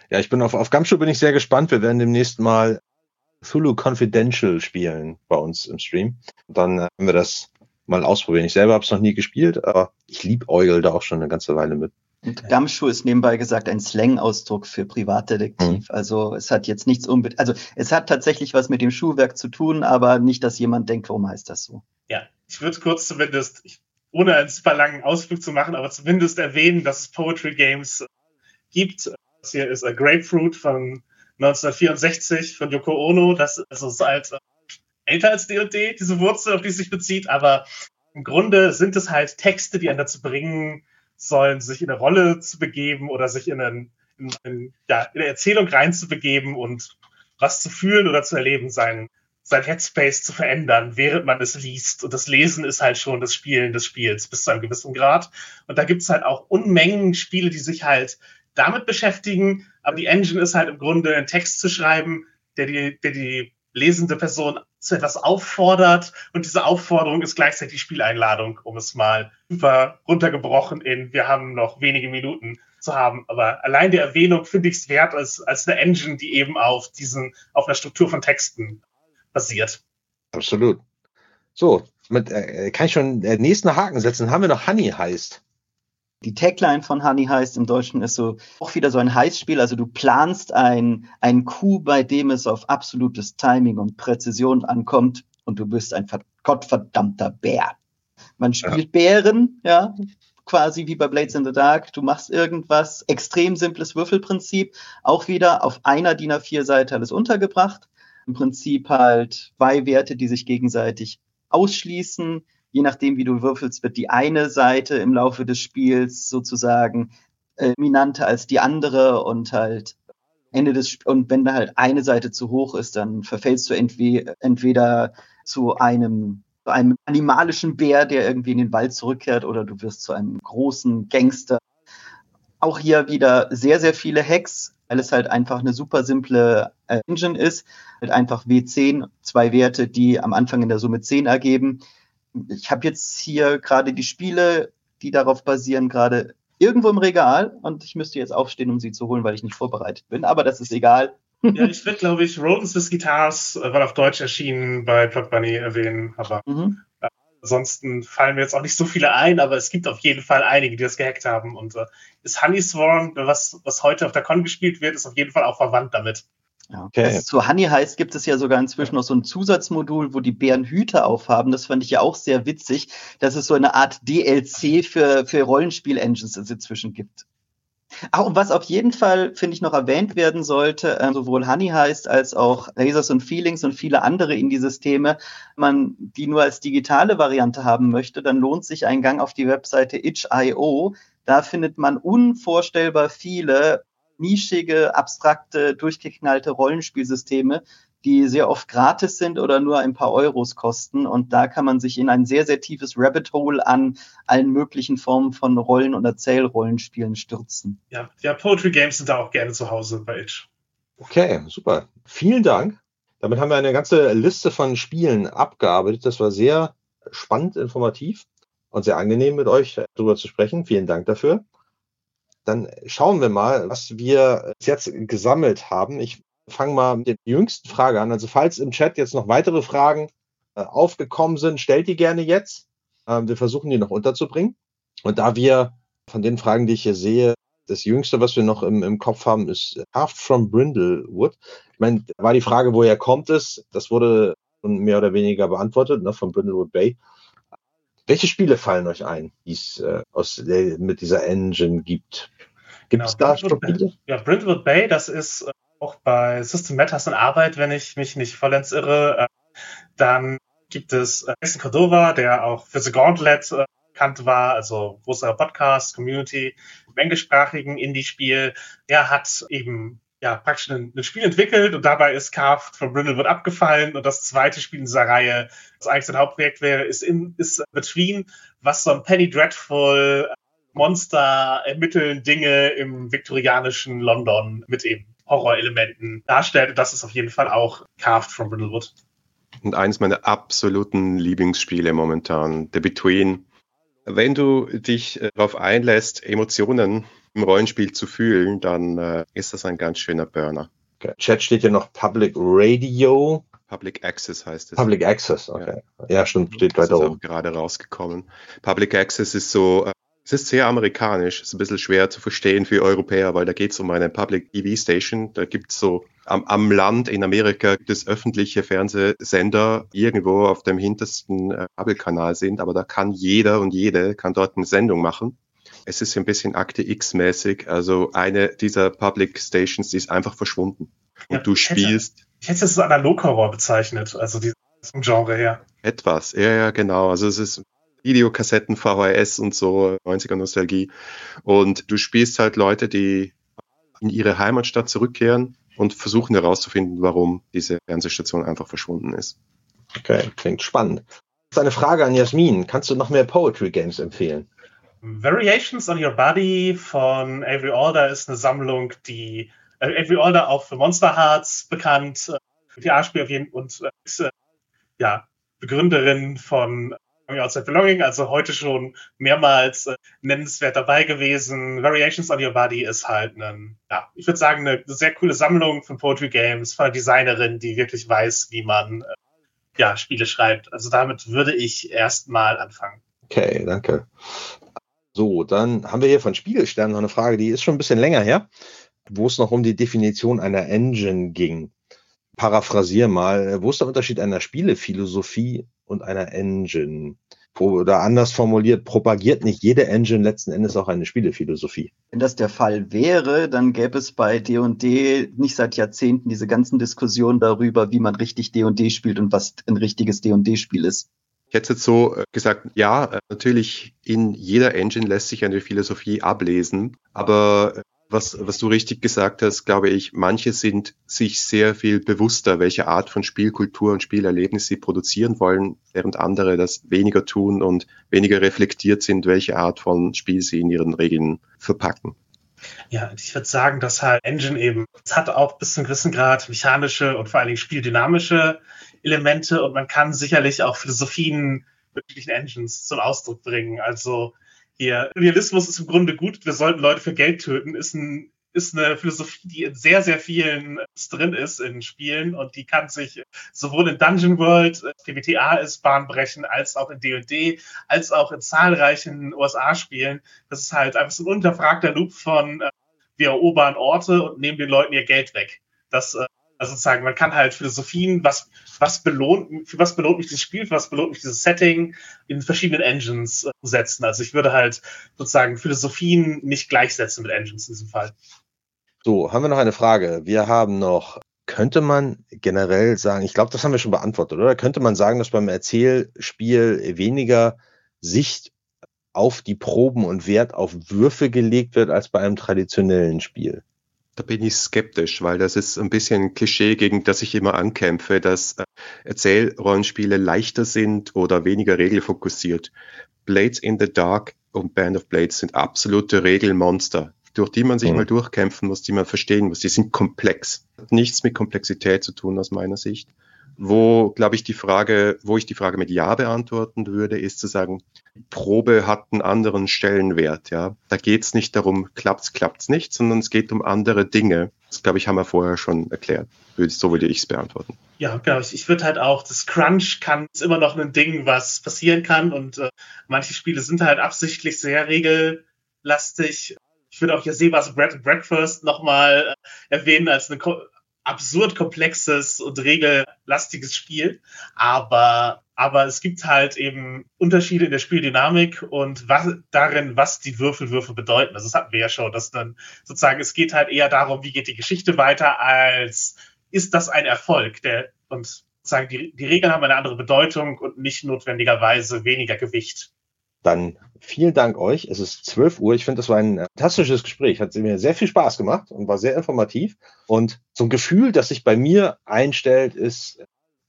Ja, ich bin auf, auf Gumshoe bin ich sehr gespannt. Wir werden demnächst mal Thulu Confidential spielen bei uns im Stream. Und dann äh, werden wir das mal ausprobieren. Ich selber habe es noch nie gespielt, aber ich liebe Eugel da auch schon eine ganze Weile mit. Und Gumshoe ist nebenbei gesagt ein Slang-Ausdruck für Privatdetektiv. Mhm. Also es hat jetzt nichts unbedingt, also es hat tatsächlich was mit dem Schuhwerk zu tun, aber nicht, dass jemand denkt, warum heißt das so? Ja, ich würde kurz zumindest, ich, ohne einen super langen Ausflug zu machen, aber zumindest erwähnen, dass es Poetry Games gibt. Das hier ist A Grapefruit von 1964 von Yoko Ono. Das also ist halt älter als D&D, diese Wurzel, auf die es sich bezieht, aber im Grunde sind es halt Texte, die einen dazu bringen sollen, sich in eine Rolle zu begeben oder sich in, einen, in, in, ja, in eine Erzählung reinzubegeben und was zu fühlen oder zu erleben, sein, sein Headspace zu verändern, während man es liest. Und das Lesen ist halt schon das Spielen des Spiels bis zu einem gewissen Grad. Und da gibt's halt auch Unmengen Spiele, die sich halt damit beschäftigen. Aber die Engine ist halt im Grunde einen Text zu schreiben, der die, der die lesende Person zu etwas auffordert. Und diese Aufforderung ist gleichzeitig Spieleinladung, um es mal super runtergebrochen in, wir haben noch wenige Minuten zu haben. Aber allein die Erwähnung finde ich es wert als, als eine Engine, die eben auf diesen, auf einer Struktur von Texten basiert. Absolut. So, mit, äh, kann ich schon den nächsten Haken setzen. Haben wir noch Honey heißt. Die Tagline von Honey heißt im Deutschen ist so auch wieder so ein Heißspiel. Also du planst ein, ein Coup, bei dem es auf absolutes Timing und Präzision ankommt und du bist ein gottverdammter Bär. Man spielt ja. Bären, ja, quasi wie bei Blades in the Dark. Du machst irgendwas, extrem simples Würfelprinzip, auch wieder auf einer DIN A4-Seite alles untergebracht. Im Prinzip halt zwei Werte, die sich gegenseitig ausschließen je nachdem, wie du würfelst, wird die eine Seite im Laufe des Spiels sozusagen äh, dominanter als die andere und halt Ende des Sp und wenn da halt eine Seite zu hoch ist, dann verfällst du entweder, entweder zu einem zu einem animalischen Bär, der irgendwie in den Wald zurückkehrt, oder du wirst zu einem großen Gangster. Auch hier wieder sehr, sehr viele Hacks, weil es halt einfach eine super simple äh, Engine ist. Halt einfach W10, zwei Werte, die am Anfang in der Summe 10 ergeben ich habe jetzt hier gerade die Spiele, die darauf basieren, gerade irgendwo im Regal und ich müsste jetzt aufstehen, um sie zu holen, weil ich nicht vorbereitet bin, aber das ist egal. Ja, ich würde, glaube ich, Rodents des Guitars, äh, weil auf Deutsch erschienen, bei Plot Bunny erwähnen, aber mhm. äh, ansonsten fallen mir jetzt auch nicht so viele ein, aber es gibt auf jeden Fall einige, die das gehackt haben und äh, ist Honey Swarm, was, was heute auf der Con gespielt wird, ist auf jeden Fall auch verwandt damit. Ja. Okay. Also zu Honey heißt, gibt es ja sogar inzwischen noch so ein Zusatzmodul, wo die Bären Hüte aufhaben. Das fand ich ja auch sehr witzig, dass es so eine Art DLC für, für Rollenspiel-Engines inzwischen gibt. Ach, und was auf jeden Fall, finde ich, noch erwähnt werden sollte, äh, sowohl Honey heißt als auch Lasers und Feelings und viele andere Indie-Systeme, man die nur als digitale Variante haben möchte, dann lohnt sich ein Gang auf die Webseite itch.io. Da findet man unvorstellbar viele nischige, abstrakte, durchgeknallte Rollenspielsysteme, die sehr oft gratis sind oder nur ein paar Euros kosten. Und da kann man sich in ein sehr, sehr tiefes Rabbit Hole an allen möglichen Formen von Rollen- und Erzählrollenspielen stürzen. Ja, ja, Poetry Games sind da auch gerne zu Hause bei Itch. Okay, super. Vielen Dank. Damit haben wir eine ganze Liste von Spielen abgearbeitet. Das war sehr spannend, informativ und sehr angenehm mit euch darüber zu sprechen. Vielen Dank dafür dann schauen wir mal, was wir jetzt gesammelt haben. Ich fange mal mit der jüngsten Frage an. Also falls im Chat jetzt noch weitere Fragen äh, aufgekommen sind, stellt die gerne jetzt. Ähm, wir versuchen die noch unterzubringen. Und da wir von den Fragen, die ich hier sehe, das Jüngste, was wir noch im, im Kopf haben, ist Haft from Brindlewood. Ich meine, war die Frage, woher kommt es? Das wurde mehr oder weniger beantwortet, ne, von Brindlewood Bay. Welche Spiele fallen euch ein, die es äh, aus, mit dieser Engine gibt? Gibt es genau, da Spiele? Ja, Brentwood Bay, das ist äh, auch bei System Matters in Arbeit, wenn ich mich nicht vollends irre. Äh, dann gibt es äh, Jason Cordova, der auch für The Gauntlet bekannt war, also großer Podcast, Community, im englischsprachigen Indie-Spiel. Der hat eben ja, praktisch ein, ein, Spiel entwickelt und dabei ist Carved von Brindlewood abgefallen und das zweite Spiel in dieser Reihe, das eigentlich sein Hauptprojekt wäre, ist, in, ist Between, was so ein Penny Dreadful Monster ermitteln Dinge im viktorianischen London mit eben Horrorelementen darstellt. Und das ist auf jeden Fall auch Carved from Brindlewood. Und eines meiner absoluten Lieblingsspiele momentan, The Between. Wenn du dich äh, darauf einlässt, Emotionen im Rollenspiel zu fühlen, dann äh, ist das ein ganz schöner Burner. Okay. Chat steht ja noch Public Radio. Public Access heißt es. Public Access, okay. Ja, ja stimmt, steht weiter oben. gerade rausgekommen. Public Access ist so äh, es ist sehr amerikanisch, ist ein bisschen schwer zu verstehen für Europäer, weil da geht es um eine Public TV Station. Da gibt es so am, am, Land in Amerika gibt es öffentliche Fernsehsender, die irgendwo auf dem hintersten äh, Kabelkanal sind, aber da kann jeder und jede kann dort eine Sendung machen. Es ist ein bisschen Akte X-mäßig, also eine dieser Public Stations, die ist einfach verschwunden. Und ja, du spielst. Hätte, ich hätte es so Analog-Horror bezeichnet, also dieses Genre her. Etwas, ja, ja, genau. Also es ist Videokassetten, VHS und so, 90er Nostalgie. Und du spielst halt Leute, die in ihre Heimatstadt zurückkehren und versuchen herauszufinden, warum diese Fernsehstation einfach verschwunden ist. Okay, klingt spannend. Das ist eine Frage an Jasmin. Kannst du noch mehr Poetry Games empfehlen? Variations on Your Body von Avery Alder ist eine Sammlung, die äh, Avery Alder auch für Monster Hearts bekannt, äh, VR-Spiel auf jeden und äh, äh, ja Begründerin von Outside Belonging, also heute schon mehrmals äh, nennenswert dabei gewesen. Variations on Your Body ist halt ein, ja, ich würde sagen, eine sehr coole Sammlung von Poetry Games, von einer Designerin, die wirklich weiß, wie man äh, ja, Spiele schreibt. Also damit würde ich erstmal anfangen. Okay, danke. So, dann haben wir hier von Spiegelstern noch eine Frage, die ist schon ein bisschen länger her, wo es noch um die Definition einer Engine ging. Paraphrasier mal, wo ist der Unterschied einer Spielephilosophie und einer Engine? Oder anders formuliert, propagiert nicht jede Engine letzten Endes auch eine Spielephilosophie? Wenn das der Fall wäre, dann gäbe es bei D&D nicht seit Jahrzehnten diese ganzen Diskussionen darüber, wie man richtig D&D spielt und was ein richtiges D&D-Spiel ist. Ich hätte jetzt so äh, gesagt, ja, äh, natürlich in jeder Engine lässt sich eine Philosophie ablesen, aber äh, was, was du richtig gesagt hast, glaube ich, manche sind sich sehr viel bewusster, welche Art von Spielkultur und Spielerlebnis sie produzieren wollen, während andere das weniger tun und weniger reflektiert sind, welche Art von Spiel sie in ihren Regeln verpacken. Ja, ich würde sagen, dass halt Engine eben, es hat auch bis zu einem gewissen Grad mechanische und vor allen Dingen spieldynamische Elemente und man kann sicherlich auch Philosophien wirklichen Engines zum Ausdruck bringen. Also hier, Realismus ist im Grunde gut, wir sollten Leute für Geld töten, ist ein ist eine Philosophie, die in sehr, sehr vielen drin ist in Spielen und die kann sich sowohl in Dungeon World, PBTA ist bahnbrechen, als auch in D&D, als auch in zahlreichen USA-Spielen. Das ist halt einfach so ein unterfragter Loop von äh, wir erobern Orte und nehmen den Leuten ihr Geld weg. Das äh, also sozusagen, man kann halt Philosophien, was, was belohnt, für was belohnt mich dieses Spiel, für was belohnt mich dieses Setting in verschiedenen Engines äh, setzen. Also ich würde halt sozusagen Philosophien nicht gleichsetzen mit Engines in diesem Fall. So, haben wir noch eine Frage. Wir haben noch, könnte man generell sagen, ich glaube, das haben wir schon beantwortet, oder? Könnte man sagen, dass beim Erzählspiel weniger Sicht auf die Proben und Wert auf Würfe gelegt wird als bei einem traditionellen Spiel? Da bin ich skeptisch, weil das ist ein bisschen ein Klischee, gegen das ich immer ankämpfe, dass äh, Erzählrollenspiele leichter sind oder weniger regelfokussiert. Blades in the Dark und Band of Blades sind absolute Regelmonster, durch die man sich mhm. mal durchkämpfen muss, die man verstehen muss. Die sind komplex. Hat nichts mit Komplexität zu tun aus meiner Sicht. Wo, glaube ich, die Frage, wo ich die Frage mit Ja beantworten würde, ist zu sagen, Probe hat einen anderen Stellenwert. Ja, da geht es nicht darum, klappt's, klappt's nicht, sondern es geht um andere Dinge. Das glaube ich haben wir vorher schon erklärt. So würde ich es beantworten. Ja, genau. Ich, ich würde halt auch, das Crunch kann ist immer noch ein Ding, was passieren kann und äh, manche Spiele sind halt absichtlich sehr regellastig. Ich würde auch hier Sebas Bread and Breakfast nochmal äh, erwähnen als eine absurd komplexes und regellastiges Spiel. Aber, aber es gibt halt eben Unterschiede in der Spieldynamik und was, darin, was die Würfelwürfe bedeuten. Also das hatten wir ja schon, dass dann sozusagen, es geht halt eher darum, wie geht die Geschichte weiter, als ist das ein Erfolg. Der, und sozusagen die, die Regeln haben eine andere Bedeutung und nicht notwendigerweise weniger Gewicht. Dann vielen Dank euch. Es ist 12 Uhr. Ich finde, das war ein fantastisches Gespräch. Hat mir sehr viel Spaß gemacht und war sehr informativ. Und so ein Gefühl, das sich bei mir einstellt, ist,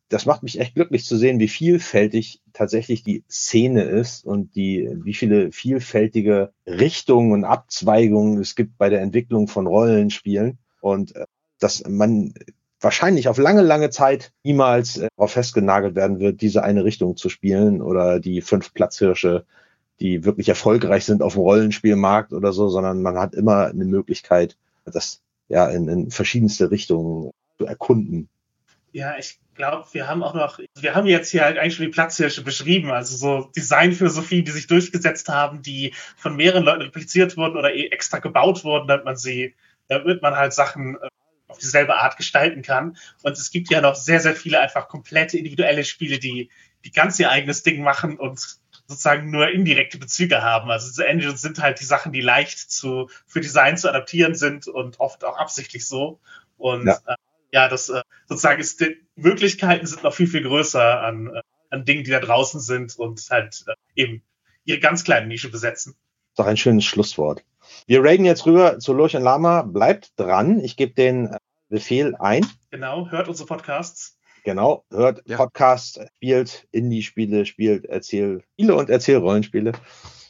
das macht mich echt glücklich zu sehen, wie vielfältig tatsächlich die Szene ist und die, wie viele vielfältige Richtungen und Abzweigungen es gibt bei der Entwicklung von Rollenspielen. Und äh, dass man wahrscheinlich auf lange, lange Zeit niemals äh, darauf festgenagelt werden wird, diese eine Richtung zu spielen oder die fünf Platzhirsche die wirklich erfolgreich sind auf dem Rollenspielmarkt oder so, sondern man hat immer eine Möglichkeit, das ja in, in verschiedenste Richtungen zu erkunden. Ja, ich glaube, wir haben auch noch, wir haben jetzt hier halt eigentlich schon die Platzhirsche beschrieben, also so Designphilosophien, die sich durchgesetzt haben, die von mehreren Leuten repliziert wurden oder eh extra gebaut wurden, damit man sie, damit man halt Sachen äh, auf dieselbe Art gestalten kann. Und es gibt ja noch sehr, sehr viele einfach komplette individuelle Spiele, die, die ganz ihr eigenes Ding machen und sozusagen nur indirekte Bezüge haben. Also diese Engines sind halt die Sachen, die leicht zu, für Design zu adaptieren sind und oft auch absichtlich so. Und ja, äh, ja das äh, sozusagen ist, die Möglichkeiten sind noch viel, viel größer an, äh, an Dingen, die da draußen sind und halt äh, eben ihre ganz kleine Nische besetzen. Doch ein schönes Schlusswort. Wir raiden jetzt rüber zu Lurch und Lama. Bleibt dran. Ich gebe den äh, Befehl ein. Genau, hört unsere Podcasts. Genau, hört ja. Podcasts, spielt Indie-Spiele, spielt Erzählspiele und Erzählrollenspiele.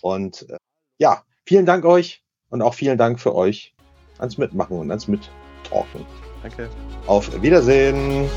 Und äh, ja, vielen Dank euch und auch vielen Dank für euch ans Mitmachen und ans Mittalken. Danke. Auf Wiedersehen.